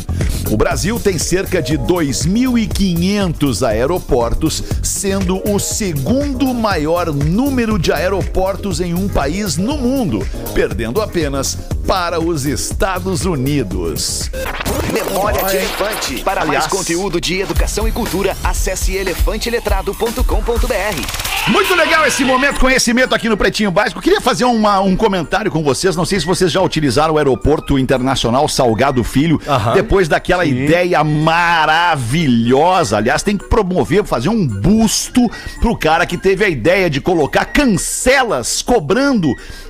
O Brasil tem cerca de 2.500 aeroportos, sendo o segundo maior número de aeroportos em um país no mundo, perdendo apenas para os Estados Unidos. Memória de Elefante. Para mais Aliás- conteúdo de educação e cultura, acesse elefanteletrado.com.br. Muito legal esse momento conhecimento aqui no Pretinho Básico. Queria fazer uma- um comentário com vocês. Não sei se vocês já utilizaram o Aeroporto Internacional Salgado Filho depois daquela ideia maravilhosa. Aliás, tem que promover, fazer um busto pro cara que teve a ideia de colocar cancelas cobrando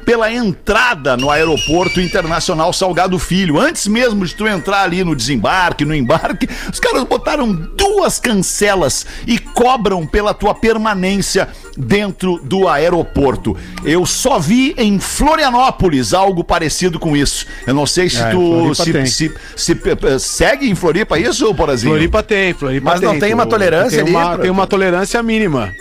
pela entrada no Aeroporto Internacional Salgado Filho. Antes mesmo de tu entrar ali no desembarque, no embarque, os caras botaram duas cancelas e cobram pela tua permanência dentro do aeroporto. Eu só vi em Florianópolis algo parecido com isso. Eu não sei se É, tu se, tem. se- se, eh, segue em Floripa isso, Porazinho? Floripa tem, Floripa Mas não tem uma tolerância tem ali uma, pra- tem uma tolerância mínima.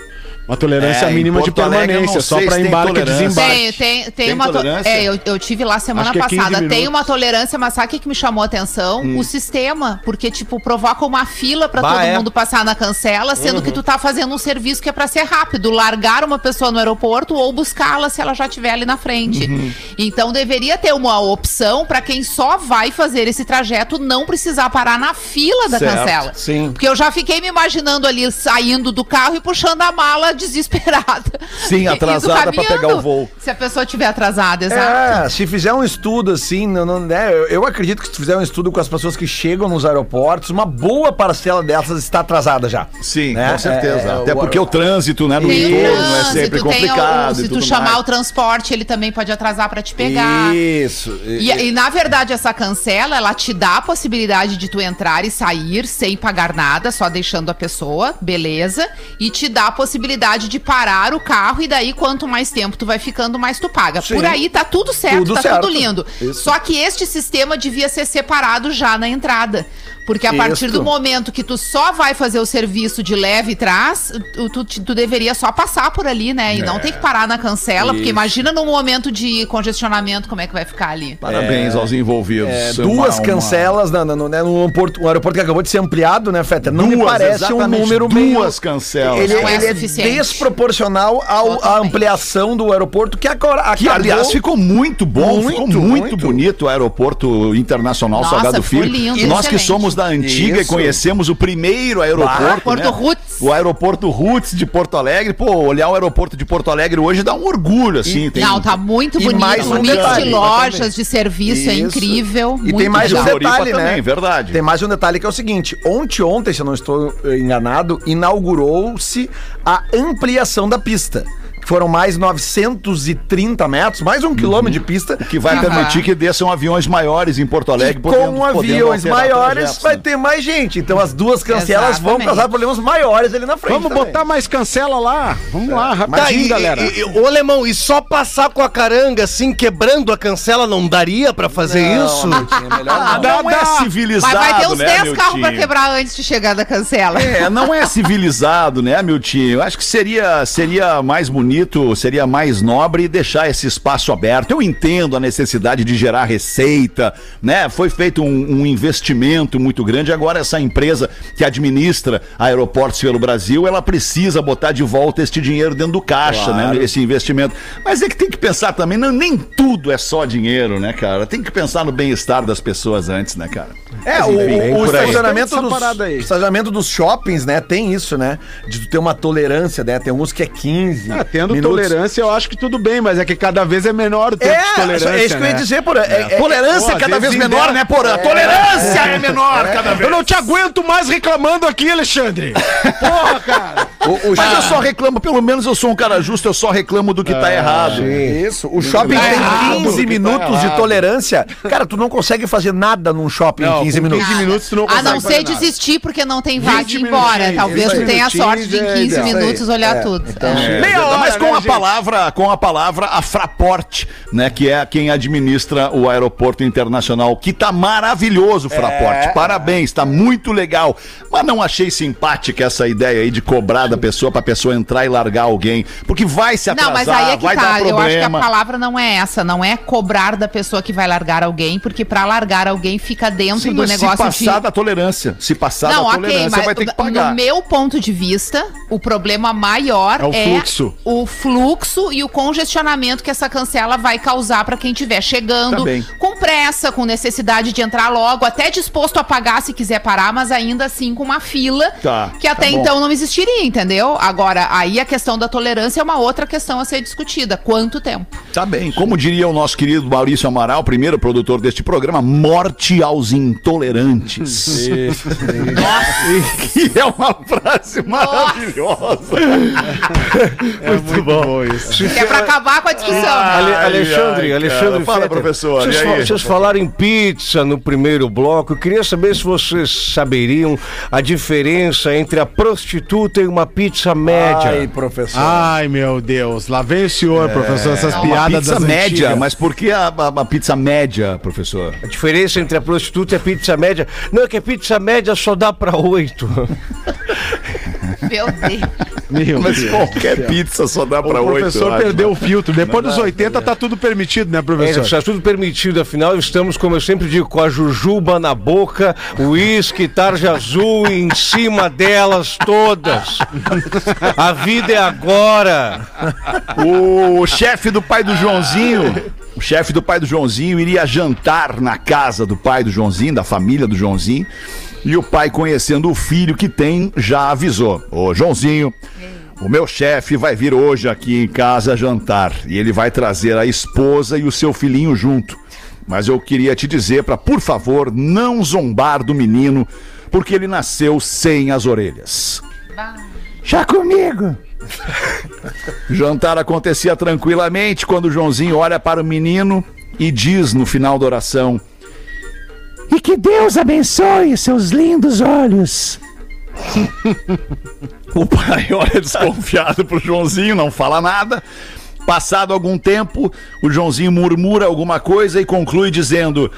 Uma tolerância É, mínima de permanência, só tem embarque e desembarque. Tem, tem, tem, Tem uma to- tolerância? É, eu, eu tive lá semana é 15 passada. Tem uma tolerância, mas sabe o que, que me chamou a atenção? Hum. O sistema. Porque, tipo, provoca uma fila pra Bah, todo é. mundo passar na cancela, sendo Uhum. que tu tá fazendo um serviço que é pra ser rápido. Largar uma pessoa no aeroporto ou buscá-la se ela já estiver ali na frente. Uhum. Então deveria ter uma opção pra quem só vai fazer esse trajeto não precisar parar na fila da Certo, cancela. sim. Porque eu já fiquei me imaginando ali saindo do carro e puxando a mala desesperada. Sim, E- e atrasada pra caminhando, pegar o voo. Se a pessoa estiver atrasada, exato. É, se fizer um estudo assim, não, não, né, eu, eu acredito que se fizer um estudo com as pessoas que chegam nos aeroportos, uma boa parcela dessas está atrasada já. Sim, Né? com certeza. É, Até o- porque o trânsito, né, no entorno é sempre tem o- complicado. se e tu tudo chamar mais. o transporte, ele também pode atrasar pra te pegar. Isso. E, e, na verdade, essa cancela, ela te dá a possibilidade de tu entrar e sair sem pagar nada, só deixando a pessoa, beleza? E te dá a possibilidade de parar o carro e daí, quanto mais tempo tu vai ficando, mais tu paga. Sim. Por aí tá tudo certo, Tudo tá certo. tudo lindo. Isso. Só que este sistema devia ser separado já na entrada. Porque a partir Isso. do momento que tu só vai fazer o serviço de leve e trás, tu, tu, tu deveria só passar por ali, né? E não ter que parar na cancela, porque imagina num momento de congestionamento como é que vai ficar ali. Parabéns aos envolvidos. É, Uma- duas uma- cancelas na- na- no, né, no aeroporto, um aeroporto que acabou de ser ampliado, né, Feta? Não me Duas, parece um exatamente, número duas meio... cancelas. Ele, Não é ele é desproporcional ao, à ampliação do aeroporto que agora Que, acabou- aliás, ficou muito bom, Muito, ficou muito, muito. bonito o aeroporto internacional Nossa, Salgado ficou Filho. lindo, Nós que excelente. somos da antiga e Isso. conhecemos o primeiro aeroporto. Aeroporto né? Roots. O aeroporto Roots de Porto Alegre. Pô, olhar o aeroporto de Porto Alegre hoje dá um orgulho, assim. tem- Não, tá muito e bonito. mais um o mix detalhe, de lojas, exatamente. de serviço é Isso. incrível. E muito tem mais um legal. Floripa detalhe, né? também, verdade. Tem mais um detalhe que é o seguinte: ontem, ontem, se eu não estou enganado, inaugurou-se a ampliação da pista. Foram mais 930 metros, mais um quilômetro de pista. Que vai Aham. permitir que desçam aviões maiores em Porto E Alegre. com podendo- podendo aviões maiores trajetos, vai né? ter mais gente. Então as duas cancelas vão Exatamente. causar problemas maiores ali na frente. Vamos também. botar mais cancela lá. Vamos lá, rapidinho, Tá, e, galera. e- e- ô alemão, e só passar com a caranga assim, quebrando a cancela, não daria pra fazer isso? Miltinho, é melhor não. Não é Mas civilizado, vai ter uns né, 10 meu carros pra tio? quebrar antes de chegar da cancela. É, não é civilizado, né, Miltinho? Eu acho que seria, seria mais bonito, seria mais nobre deixar esse espaço aberto. Eu entendo a necessidade de gerar receita, né? Foi feito um, um investimento muito grande. Agora, essa empresa que administra aeroportos pelo Brasil, ela precisa botar de volta este dinheiro dentro do caixa, né? Esse investimento. Mas é que tem que pensar também, não, nem tudo é só dinheiro, né, cara? Tem que pensar no bem-estar das pessoas antes, né, cara? É, Mas, o, enfim, o estacionamento, dos, estacionamento dos shoppings, né, tem isso, né? De ter uma tolerância, né? Tem uns que é 15. Ah, tendo minutos. tolerância, eu acho que tudo bem, mas é que cada vez é menor o tempo de É, tolerância. é isso que eu ia né? dizer, por é, é- Tolerância Pô, cada vez menor, né, Porã? Tolerância é, menor cada vez. Eu não te aguento mais reclamando aqui, Alexandre. Porra, cara. O, o Mas eu shopping- só reclamo, pelo menos eu sou um cara justo, eu só reclamo do que tá errado. Isso, o shopping Tá tem errado, 15 tá minutos de tolerância. Cara, tu não consegue fazer nada num shopping em 15 com minutos. 15 minutos tu não A consegue não fazer ser desistir porque não tem vaga 20 e ir embora. Talvez tu 20 tenha sorte de em minutinhos 15 é ideal. minutos olhar É, tudo. então- É. Meia hora, mas né, com a gente? palavra, com a palavra a Fraport, né, que é quem administra o aeroporto internacional, que tá maravilhoso, Fraport. Parabéns, tá muito legal. Mas não achei simpática essa ideia aí de cobrar da pessoa pra pessoa entrar e largar alguém, porque vai se atrasar, Não, mas aí é que vai dar tá. Eu acho que a problema. palavra não é essa, não é cobrar da pessoa que vai largar alguém, porque pra largar alguém fica dentro Sim, do negócio se passar de da tolerância, se passar Não, da ok, tolerância, mas vai ter que no pagar. meu ponto de vista, o problema maior É o fluxo. o fluxo e o congestionamento que essa cancela vai causar pra quem estiver chegando Tá com pressa, com necessidade de entrar logo, até disposto a pagar se quiser parar, mas ainda assim com uma fila Tá, que até tá então não existiria, entendeu? Agora, aí a questão da tolerância é uma outra questão a ser discutida. Quanto tempo? Tá bem. Como diria o nosso querido Maurício Amaral, primeiro produtor deste programa, morte aos intolerantes. que é uma frase maravilhosa. Muito bom isso. Que é pra acabar com a discussão. né? Ale- Ai, Alexandre, ai, Alexandre. cara. Fala, professor, Vocês, fa- aí? vocês falaram em pizza no primeiro bloco. Eu queria saber se vocês saberiam a diferença entre a prostituta e uma pizza média. Ai, professor. Ai, meu Deus. Lá vem o senhor, professor, essas É piadas pizza das média, antigas. mas por que a, a- a pizza média, professor? A diferença entre a prostituta e a pizza média. Não, é que a pizza média só dá pra oito. Meu Deus. Meu Mas Deus. qualquer pizza só dá O pra oito. professor eu acho, perdeu né? o filtro. Depois dos 80 tá tudo permitido, né, É, professor? está tudo permitido, afinal estamos, como eu sempre digo, com a jujuba na boca, uísque, tarja azul em cima delas todas. A vida é agora. O chefe do pai do Joãozinho, o chefe do pai do Joãozinho iria jantar na casa do pai do Joãozinho, da família do Joãozinho, e o pai, conhecendo o filho que tem, já avisou: Ô Joãozinho, O meu chefe vai vir hoje aqui em casa jantar e ele vai trazer a esposa e o seu filhinho junto. Mas eu queria te dizer para, por favor, não zombar do menino, porque ele nasceu sem as orelhas. Já comigo. O jantar acontecia tranquilamente quando o Joãozinho olha para o menino e diz no final da oração: E que Deus abençoe seus lindos olhos. o pai olha desconfiado pro Joãozinho, não fala nada. Passado algum tempo, o Joãozinho murmura alguma coisa e conclui dizendo: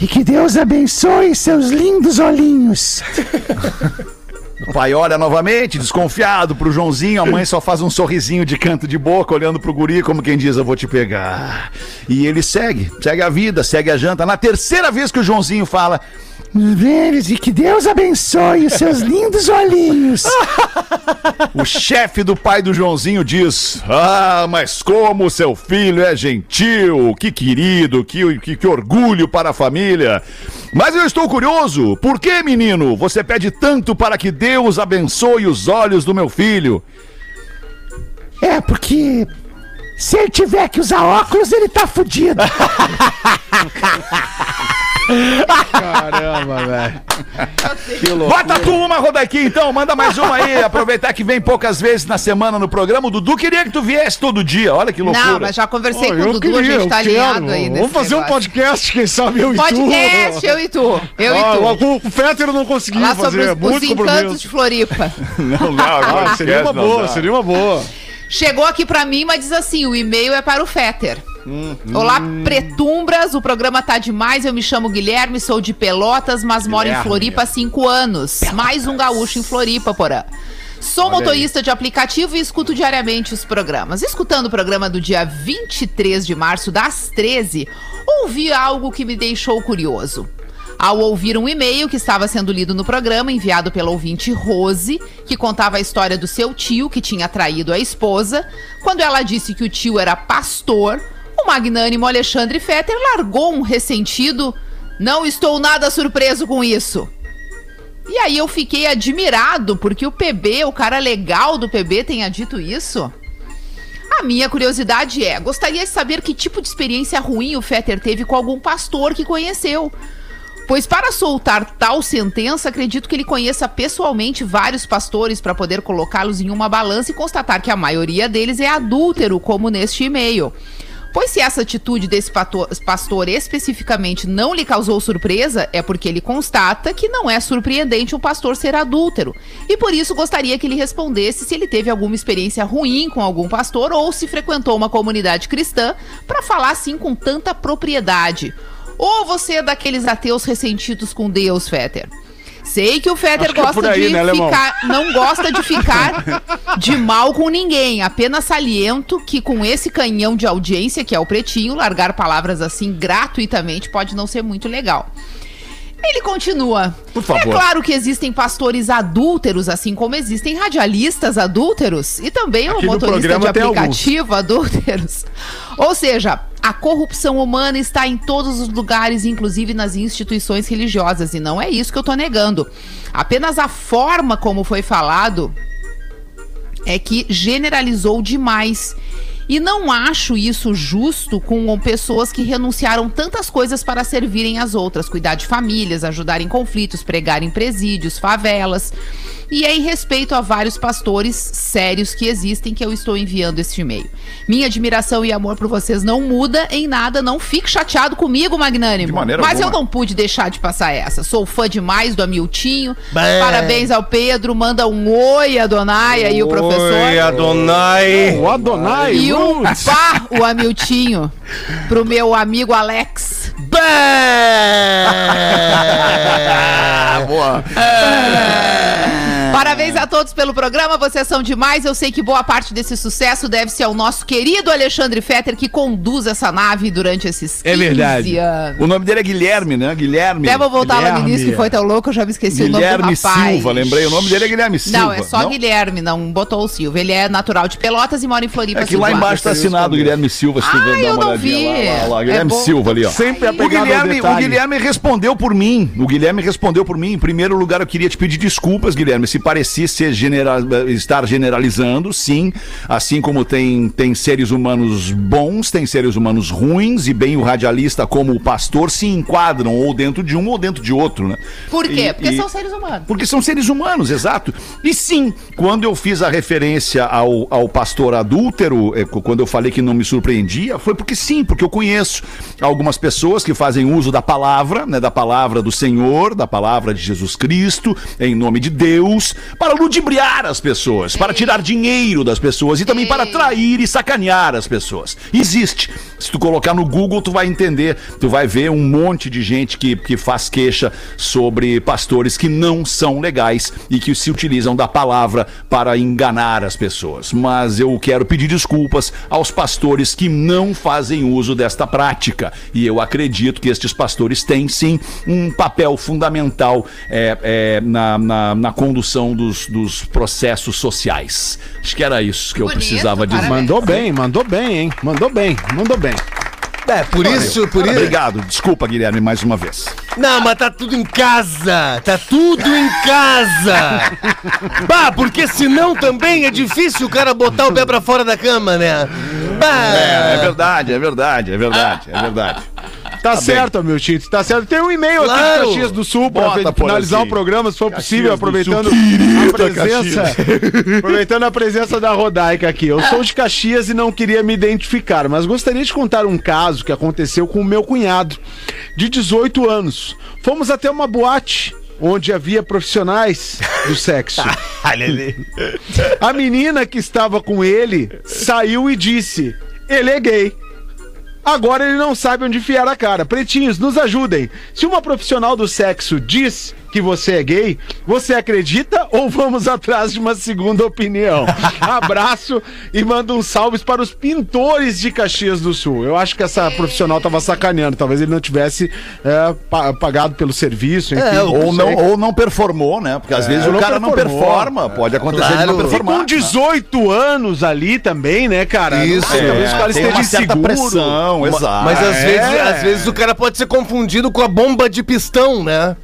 E que Deus abençoe seus lindos olhinhos. O pai olha novamente, desconfiado pro Joãozinho, a mãe só faz um sorrisinho de canto de boca, olhando pro guri, como quem diz, eu vou te pegar. E ele segue, segue a vida, segue a janta. Na terceira vez que o Joãozinho fala, Velhos, e que Deus abençoe os seus lindos olhinhos. O chefe do pai do Joãozinho diz: Ah, mas como seu filho é gentil, que querido, que, que, que orgulho para a família. Mas eu estou curioso, por que, menino, você pede tanto para que Deus abençoe os olhos do meu filho? É, porque se ele tiver que usar óculos, ele tá fudido. Caramba, velho. Bota tu uma, Rodaquinha, então. Manda mais uma aí. Aproveitar que vem poucas vezes na semana no programa. O Dudu queria que tu viesse todo dia. Olha que loucura. Não, mas já conversei com o Dudu, a queria, gente tá alinhado aí nesse Vamos fazer um negócio. podcast, quem sabe eu e tu. Podcast, eu e tu. Eu Ah, e tu. o- O Fetter eu não consegui Lá sobre fazer, os, os muito encantos compromisso. de Floripa. Não, não, agora Ah, seria uma boa, seria uma boa. Chegou aqui pra mim, mas diz assim: o e-mail é para o Fetter. Hum, Olá, Pretumbras, o programa tá demais. Eu me chamo Guilherme, sou de Pelotas, mas moro em Guilherme. Floripa há cinco anos. Mais um gaúcho em Floripa, porã. Sou motorista de aplicativo e escuto diariamente os programas. Escutando o programa do dia 23 de março, das 13, ouvi algo que me deixou curioso. Ao ouvir um e-mail que estava sendo lido no programa, enviado pela ouvinte Rose, que contava a história do seu tio que tinha traído a esposa, quando ela disse que o tio era pastor, o magnânimo Alexandre Fetter largou um ressentido. Não estou nada surpreso com isso. E aí eu fiquei admirado porque o PB, o cara legal do PB, tenha dito isso. A minha curiosidade é: gostaria de saber que tipo de experiência ruim o Fetter teve com algum pastor que conheceu. Pois para soltar tal sentença, acredito que ele conheça pessoalmente vários pastores para poder colocá-los em uma balança e constatar que a maioria deles é adúltero, como neste e-mail. Pois se essa atitude desse pastor especificamente não lhe causou surpresa, é porque ele constata que não é surpreendente um pastor ser adúltero. E por isso gostaria que ele respondesse se ele teve alguma experiência ruim com algum pastor ou se frequentou uma comunidade cristã para falar assim com tanta propriedade. Ou você é daqueles ateus ressentidos com Deus, Fetter? Sei que o que é gosta por aí, de né, ficar, não gosta de ficar de mal com ninguém. Apenas saliento que com esse canhão de audiência, que é o Pretinho, largar palavras assim gratuitamente pode não ser muito legal. Ele continua. Por favor. É claro que existem pastores adúlteros, assim como existem radialistas adúlteros e também o Aqui no motorista de aplicativo adúlteros. Ou seja, a corrupção humana está em todos os lugares, inclusive nas instituições religiosas, e não é isso que eu tô negando. Apenas a forma como foi falado é que generalizou demais. E não acho isso justo com pessoas que renunciaram tantas coisas para servirem as outras, cuidar de famílias, ajudar em conflitos, pregar em presídios, favelas. E é em respeito a vários pastores sérios que existem que eu estou enviando este e-mail. Minha admiração e amor por vocês não muda em nada, não fique chateado comigo, Magnânimo. De maneira Mas eu alguma. não pude deixar de passar essa. Sou fã demais do Amiltinho. Bem. Parabéns ao Pedro. Manda um oi, Adonai, aí o professor. Oi, Adonai. O Adonai. E um pá, o Amiltinho, pro meu amigo Alex. Boa. Parabéns a todos pelo programa, vocês são demais. Eu sei que boa parte desse sucesso deve-se ao nosso querido Alexandre Fetter, que conduz essa nave durante esses 15 É verdade. anos. O nome dele é Guilherme, né? Guilherme. Até vou voltar lá no Guilherme. início, que foi tão louco, eu já me esqueci o nome Guilherme do rapaz. Silva, lembrei. O nome dele é Guilherme Silva. Não, é só Guilherme, não botou o Silva. Ele é natural de Pelotas e mora em Floripa. É que lá embaixo tá assinado Guilherme Silva, se tu Ah, uma não olhadinha vi. Lá, lá, lá. É Guilherme bom. Silva ali, ó. Sempre O Guilherme, o. Guilherme respondeu por mim. O Guilherme respondeu por mim. Em primeiro lugar, eu queria te pedir desculpas, Guilherme. Se parecer ser estar generalizando, sim. Assim como tem, tem seres humanos bons, tem seres humanos ruins, e bem o radialista como o pastor se enquadram ou dentro de um ou dentro de outro, né? Por quê? E- Porque e- são seres humanos. porque são seres humanos, exato. E sim, quando eu fiz a referência ao, ao pastor adúltero, é, quando eu falei que não me surpreendia, foi porque sim, porque eu conheço algumas pessoas que fazem uso da palavra, né, da palavra do Senhor, da palavra de Jesus Cristo, em nome de Deus, para ludibriar as pessoas, para tirar dinheiro das pessoas e também para trair e sacanear as pessoas. Existe. Se tu colocar no Google, tu vai entender, tu vai ver um monte de gente que, que faz queixa sobre pastores que não são legais e que se utilizam da palavra para enganar as pessoas. Mas eu quero pedir desculpas aos pastores que não fazem uso desta prática. E eu acredito que estes pastores têm sim um papel fundamental é, é, na, na, na condução dos, dos processos sociais. Acho que era isso que eu Bonito, precisava dizer. parabéns. Mandou bem, mandou bem, hein? Mandou bem, mandou bem. É, por isso, por isso. Obrigado. Desculpa, Guilherme, mais uma vez. Não, mas tá tudo em casa! Tá tudo em casa! Bah, porque senão também é difícil o cara botar o pé pra fora da cama, né? Bah! É, é verdade, é verdade, é verdade, é verdade. Tá, certo, meu Tito, tá certo. Tem um e-mail aqui Claro. de Caxias do Sul pra Bota, finalizar Porazinho. o programa, se for possível, do aproveitando a presença. aproveitando a presença da Rodaica aqui. Eu sou de Caxias e não queria me identificar, mas gostaria de contar um caso que aconteceu com o meu cunhado, de 18 anos. Fomos até uma boate onde havia profissionais do sexo. A menina que estava com ele saiu e disse: Ele é gay. Agora ele não sabe onde enfiar a cara. Pretinhos, nos ajudem. Se uma profissional do sexo diz que você é gay, você acredita ou vamos atrás de uma segunda opinião? Abraço e manda uns salves para os pintores de Caxias do Sul. Eu acho que essa profissional tava sacaneando. Talvez ele não tivesse é, pa- pagado pelo serviço, enfim. É, Ou não, ou não performou, né? Porque às vezes ou o não cara não performa. Pode acontecer de Claro. não E E performar. com 18 anos ali também, né, cara? Isso. Não- talvez o cara É, esteja uma certa inseguro. pressão, exato. Mas às, é. vezes, às vezes o cara pode ser confundido com a bomba de pistão, né?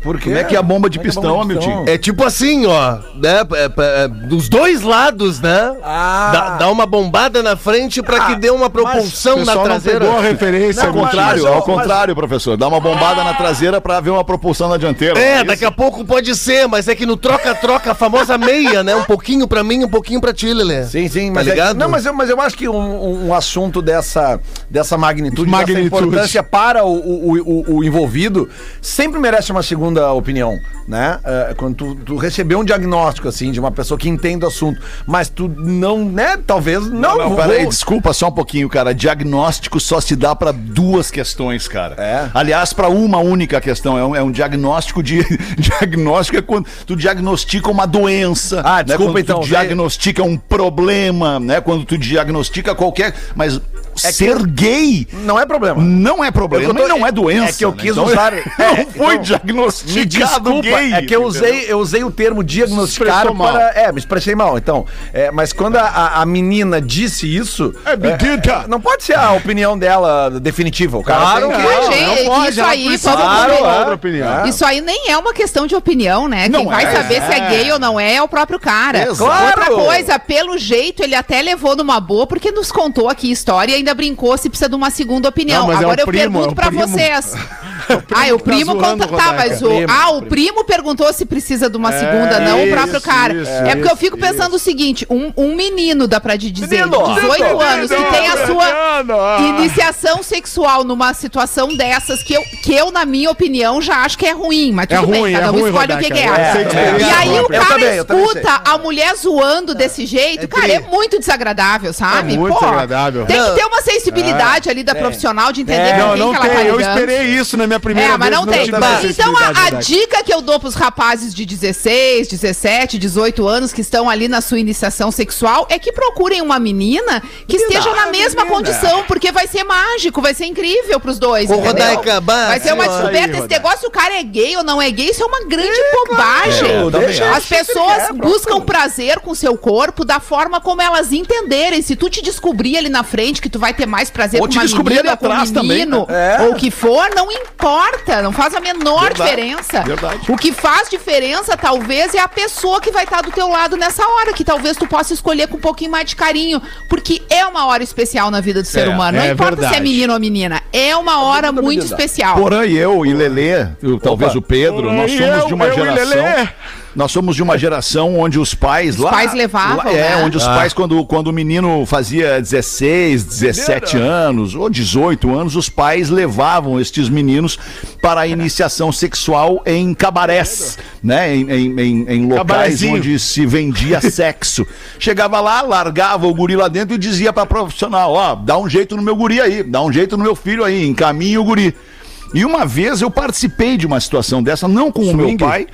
Por quê? Como é que é a bomba de Como é é pistão, bomba de Hamilton? pistão? É tipo assim, ó, né? é, é, dos dois lados, né? Ah. Dá, dá uma bombada na frente pra que dê uma propulsão na pessoal não traseira. pegou a referência. Ao Não, mas- contrário, mas- ao contrário, professor. Dá uma bombada na traseira pra ver uma propulsão na dianteira. É, Isso. daqui a pouco pode ser, mas é que no troca-troca, a famosa meia, né? Um pouquinho pra mim, um pouquinho pra ti, Lelê. Sim, sim, Tá mas é- ligado? não, mas eu, mas eu acho que um, um- um assunto dessa, dessa magnitude, Magnitude. dessa importância para o, o, o- o envolvido, sempre merece uma segunda opinião, né? É, quando tu, tu receber um diagnóstico, assim, de uma pessoa que entende o assunto, mas tu não, né? Talvez não. Não, não, vou- peraí, desculpa só um pouquinho, cara. Diagnóstico só se dá pra duas questões, cara. É. Aliás, pra uma única questão. É um, é um diagnóstico de. diagnóstico é quando tu diagnostica uma doença. Ah, desculpa, quando então, Tu diagnostica um problema, né? Quando tu diagnostica qualquer. Mas É ser gay Não é problema. não é problema É tô- e não é doença. é que eu né? quis Então, usar- não é, foi então, diagnosticado desculpa, gay. é que eu usei, eu usei o termo diagnosticar mal. para. É, me expressei mal, então. É, mas quando a, a- menina disse isso. É mentira. não pode ser a opinião dela definitiva. O cara Claro tem que que- Não, gente, não pode, isso aí, uma outra opinião. Isso aí nem é uma questão de opinião, né? Quem Não vai é. saber se é gay ou não é é o próprio cara. Exato. Outra Claro. coisa, pelo jeito, ele até levou numa boa, porque nos contou aqui a história e ainda brincou se precisa de uma segunda opinião. Não, é Agora o eu primo, pergunto é primo. vocês. ah, o tá primo zoando conta. o Tá, mas o. Primo, ah, o primo. primo perguntou se precisa de uma segunda, não o isso, próprio cara. isso, é porque eu fico isso, pensando o seguinte: um, um menino, dá pra te dizer, Menino, de 18 menino, anos, que tem a sua Menino. iniciação sexual numa situação dessas que eu, que eu, na minha opinião, já acho que é ruim. Mas É tudo bem, ruim, cada é um ruim, escolhe o que. Eu que é. E aí o Eu cara também, eu escuta a mulher zoando desse jeito, cara, é muito desagradável, sabe? É muito desagradável. Tem que ter uma sensibilidade ali da profissional de entender É. com Não, quem não que ela tá tem. Eu lidando. esperei isso na minha primeira É, mas vez. não tem. Então a, a dica que eu dou pros rapazes de 16, 17, 18 anos que estão ali na sua iniciação sexual é que procurem uma menina que esteja na mesma condição, porque vai ser mágico, vai ser incrível pros dois. Ô? Rodaica, vai ser uma descoberta. Aí, Esse negócio, o cara é gay ou não é gay, isso é uma grande bobagem. É, também As pessoas É, buscam prazer com seu corpo da forma como elas entenderem. Se tu te descobrir ali na frente que tu vai ter mais prazer Ou com uma descobrir menina ou com um atrás também, menino, né? É. ou o que for, não importa. Importa, não faz a menor Verdade, diferença. verdade. O que faz diferença, talvez, é a pessoa que vai estar do teu lado nessa hora, que talvez tu possa escolher com um pouquinho mais de carinho, porque é uma hora especial na vida do ser É, humano. Não é importa se é verdade. menino ou menina, é uma hora muito especial. Porã e eu e Lelê, eu- talvez o Pedro, nós somos eu- de uma eu geração. Nós somos de uma geração onde os pais lá. pais levavam, lá- É, né? onde os pais, quando, quando o menino fazia 16, 17 anos ou 18 anos, os pais levavam estes meninos para a iniciação sexual em cabarés, né? Em, em, em- em locais onde se vendia sexo. Chegava lá, largava o guri lá dentro e dizia pra profissional: ó, dá um jeito no meu guri aí, dá um jeito no meu filho aí, encaminha o guri. E uma vez eu participei de uma situação dessa, não com o meu pai.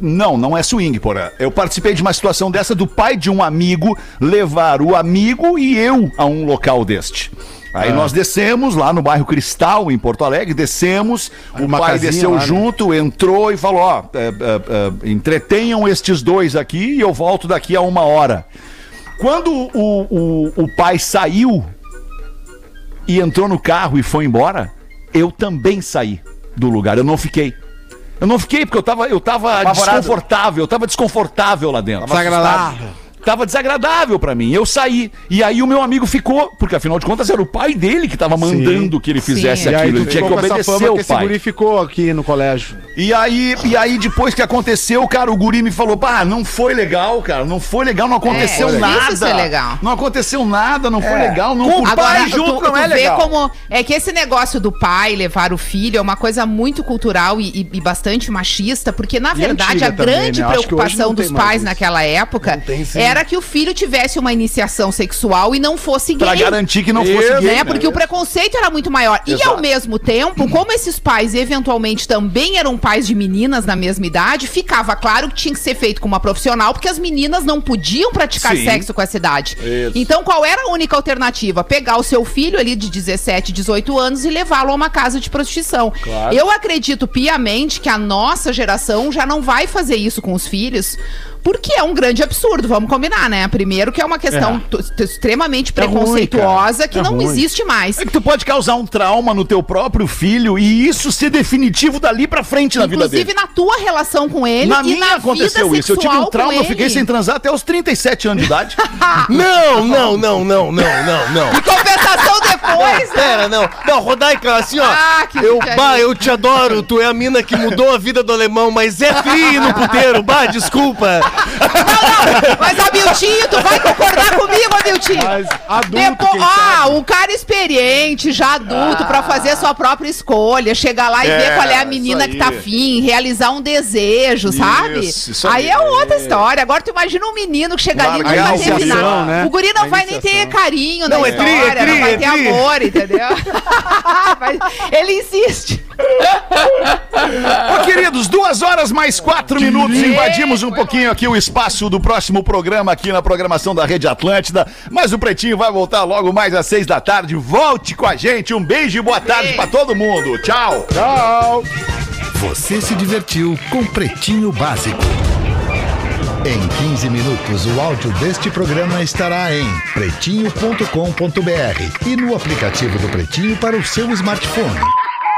Não, não é swing, porra. Eu participei de uma situação dessa do pai de um amigo levar o amigo e eu a um local deste. Aí nós descemos lá no bairro Cristal, em Porto Alegre, descemos, o Uma pai desceu lá, né? junto, entrou e falou: ó, é, é, é, entretenham estes dois aqui e eu volto daqui a uma hora. Quando o, o, o pai saiu e entrou no carro e foi embora, eu também saí do lugar. Eu não fiquei. Eu não fiquei porque eu tava, eu tava desconfortável, eu tava desconfortável lá dentro. Desagradável. Tava desagradável pra mim. Eu saí. E aí o meu amigo ficou, porque afinal de contas era o pai dele que tava mandando que ele fizesse Sim. E aí aquilo. Ele tinha ficou que obedecer fama o que esse pai. guri ficou aqui no colégio. E aí, e aí, depois que aconteceu, cara, o guri me falou: pá, não foi legal, cara. Não foi legal, não aconteceu É, nada. difícil ser legal. Não aconteceu nada, não foi legal, não Com o curti. Agora, pai junto tu, não tu é legal. como é que esse negócio do pai levar o filho é uma coisa muito cultural e, e- e bastante machista, porque na verdade antiga a também, grande né? Preocupação dos mais pais isso. naquela época sim. Era que o filho tivesse uma iniciação sexual e não fosse gay. Pra garantir que não fosse Isso, gay. né? né? Porque o preconceito era muito maior. E Exato. ao mesmo tempo, como esses pais eventualmente também eram pais de meninas na mesma idade, ficava claro que tinha que ser feito com uma profissional, porque as meninas não podiam praticar Sim. sexo com essa idade. Então, qual era a única alternativa? Pegar o seu filho ali de 17, 18 anos e levá-lo a uma casa de prostituição. Eu acredito piamente que a nossa geração já não vai fazer isso com os filhos. Porque é um grande absurdo, vamos combinar, né? Primeiro que é uma questão t- extremamente É ruim, preconceituosa cara. que É não ruim. existe mais. É que tu pode causar um trauma no teu próprio filho e isso ser definitivo dali pra frente na vida Inclusive dele. na tua relação com ele Na e minha na aconteceu vida isso. Eu tive um trauma, eu fiquei sem transar até os 37 anos de idade. Não, não, não, não, não, não, não. Em compensação depois, né? Pera, não. Não, Rodaica, assim, ó. Ah, que eu, bah, eu te adoro. Tu é a mina que mudou a vida do alemão, mas é frio no puteiro. Bah, desculpa. Mas, Abiltinho, tu vai concordar comigo, Abiltinho? Mas adulto, Depois, ah, sabe? um cara experiente, já adulto, pra fazer a sua própria escolha, chegar lá e É, ver qual é a isso menina que tá afim, realizar um desejo, sabe? isso aí aí. é outra história. Agora tu imagina um menino que chega ali e não vai iniciação, terminar. né? O guri não A vai nem ter carinho Não, na é tri, história, é tri, não vai é ter tri. amor, entendeu? Ele insiste. Ô, queridos, duas horas mais quatro minutos. Invadimos um pouquinho aqui o espaço do próximo programa aqui na programação da Rede Atlântida. Mas o Pretinho vai voltar logo mais às seis da tarde. Volte com a gente. Um beijo e boa tarde pra todo mundo. Tchau. Tchau. Você se divertiu com Pretinho Básico. Em 15 minutos, o áudio deste programa estará em pretinho.com.br e no aplicativo do Pretinho para o seu smartphone.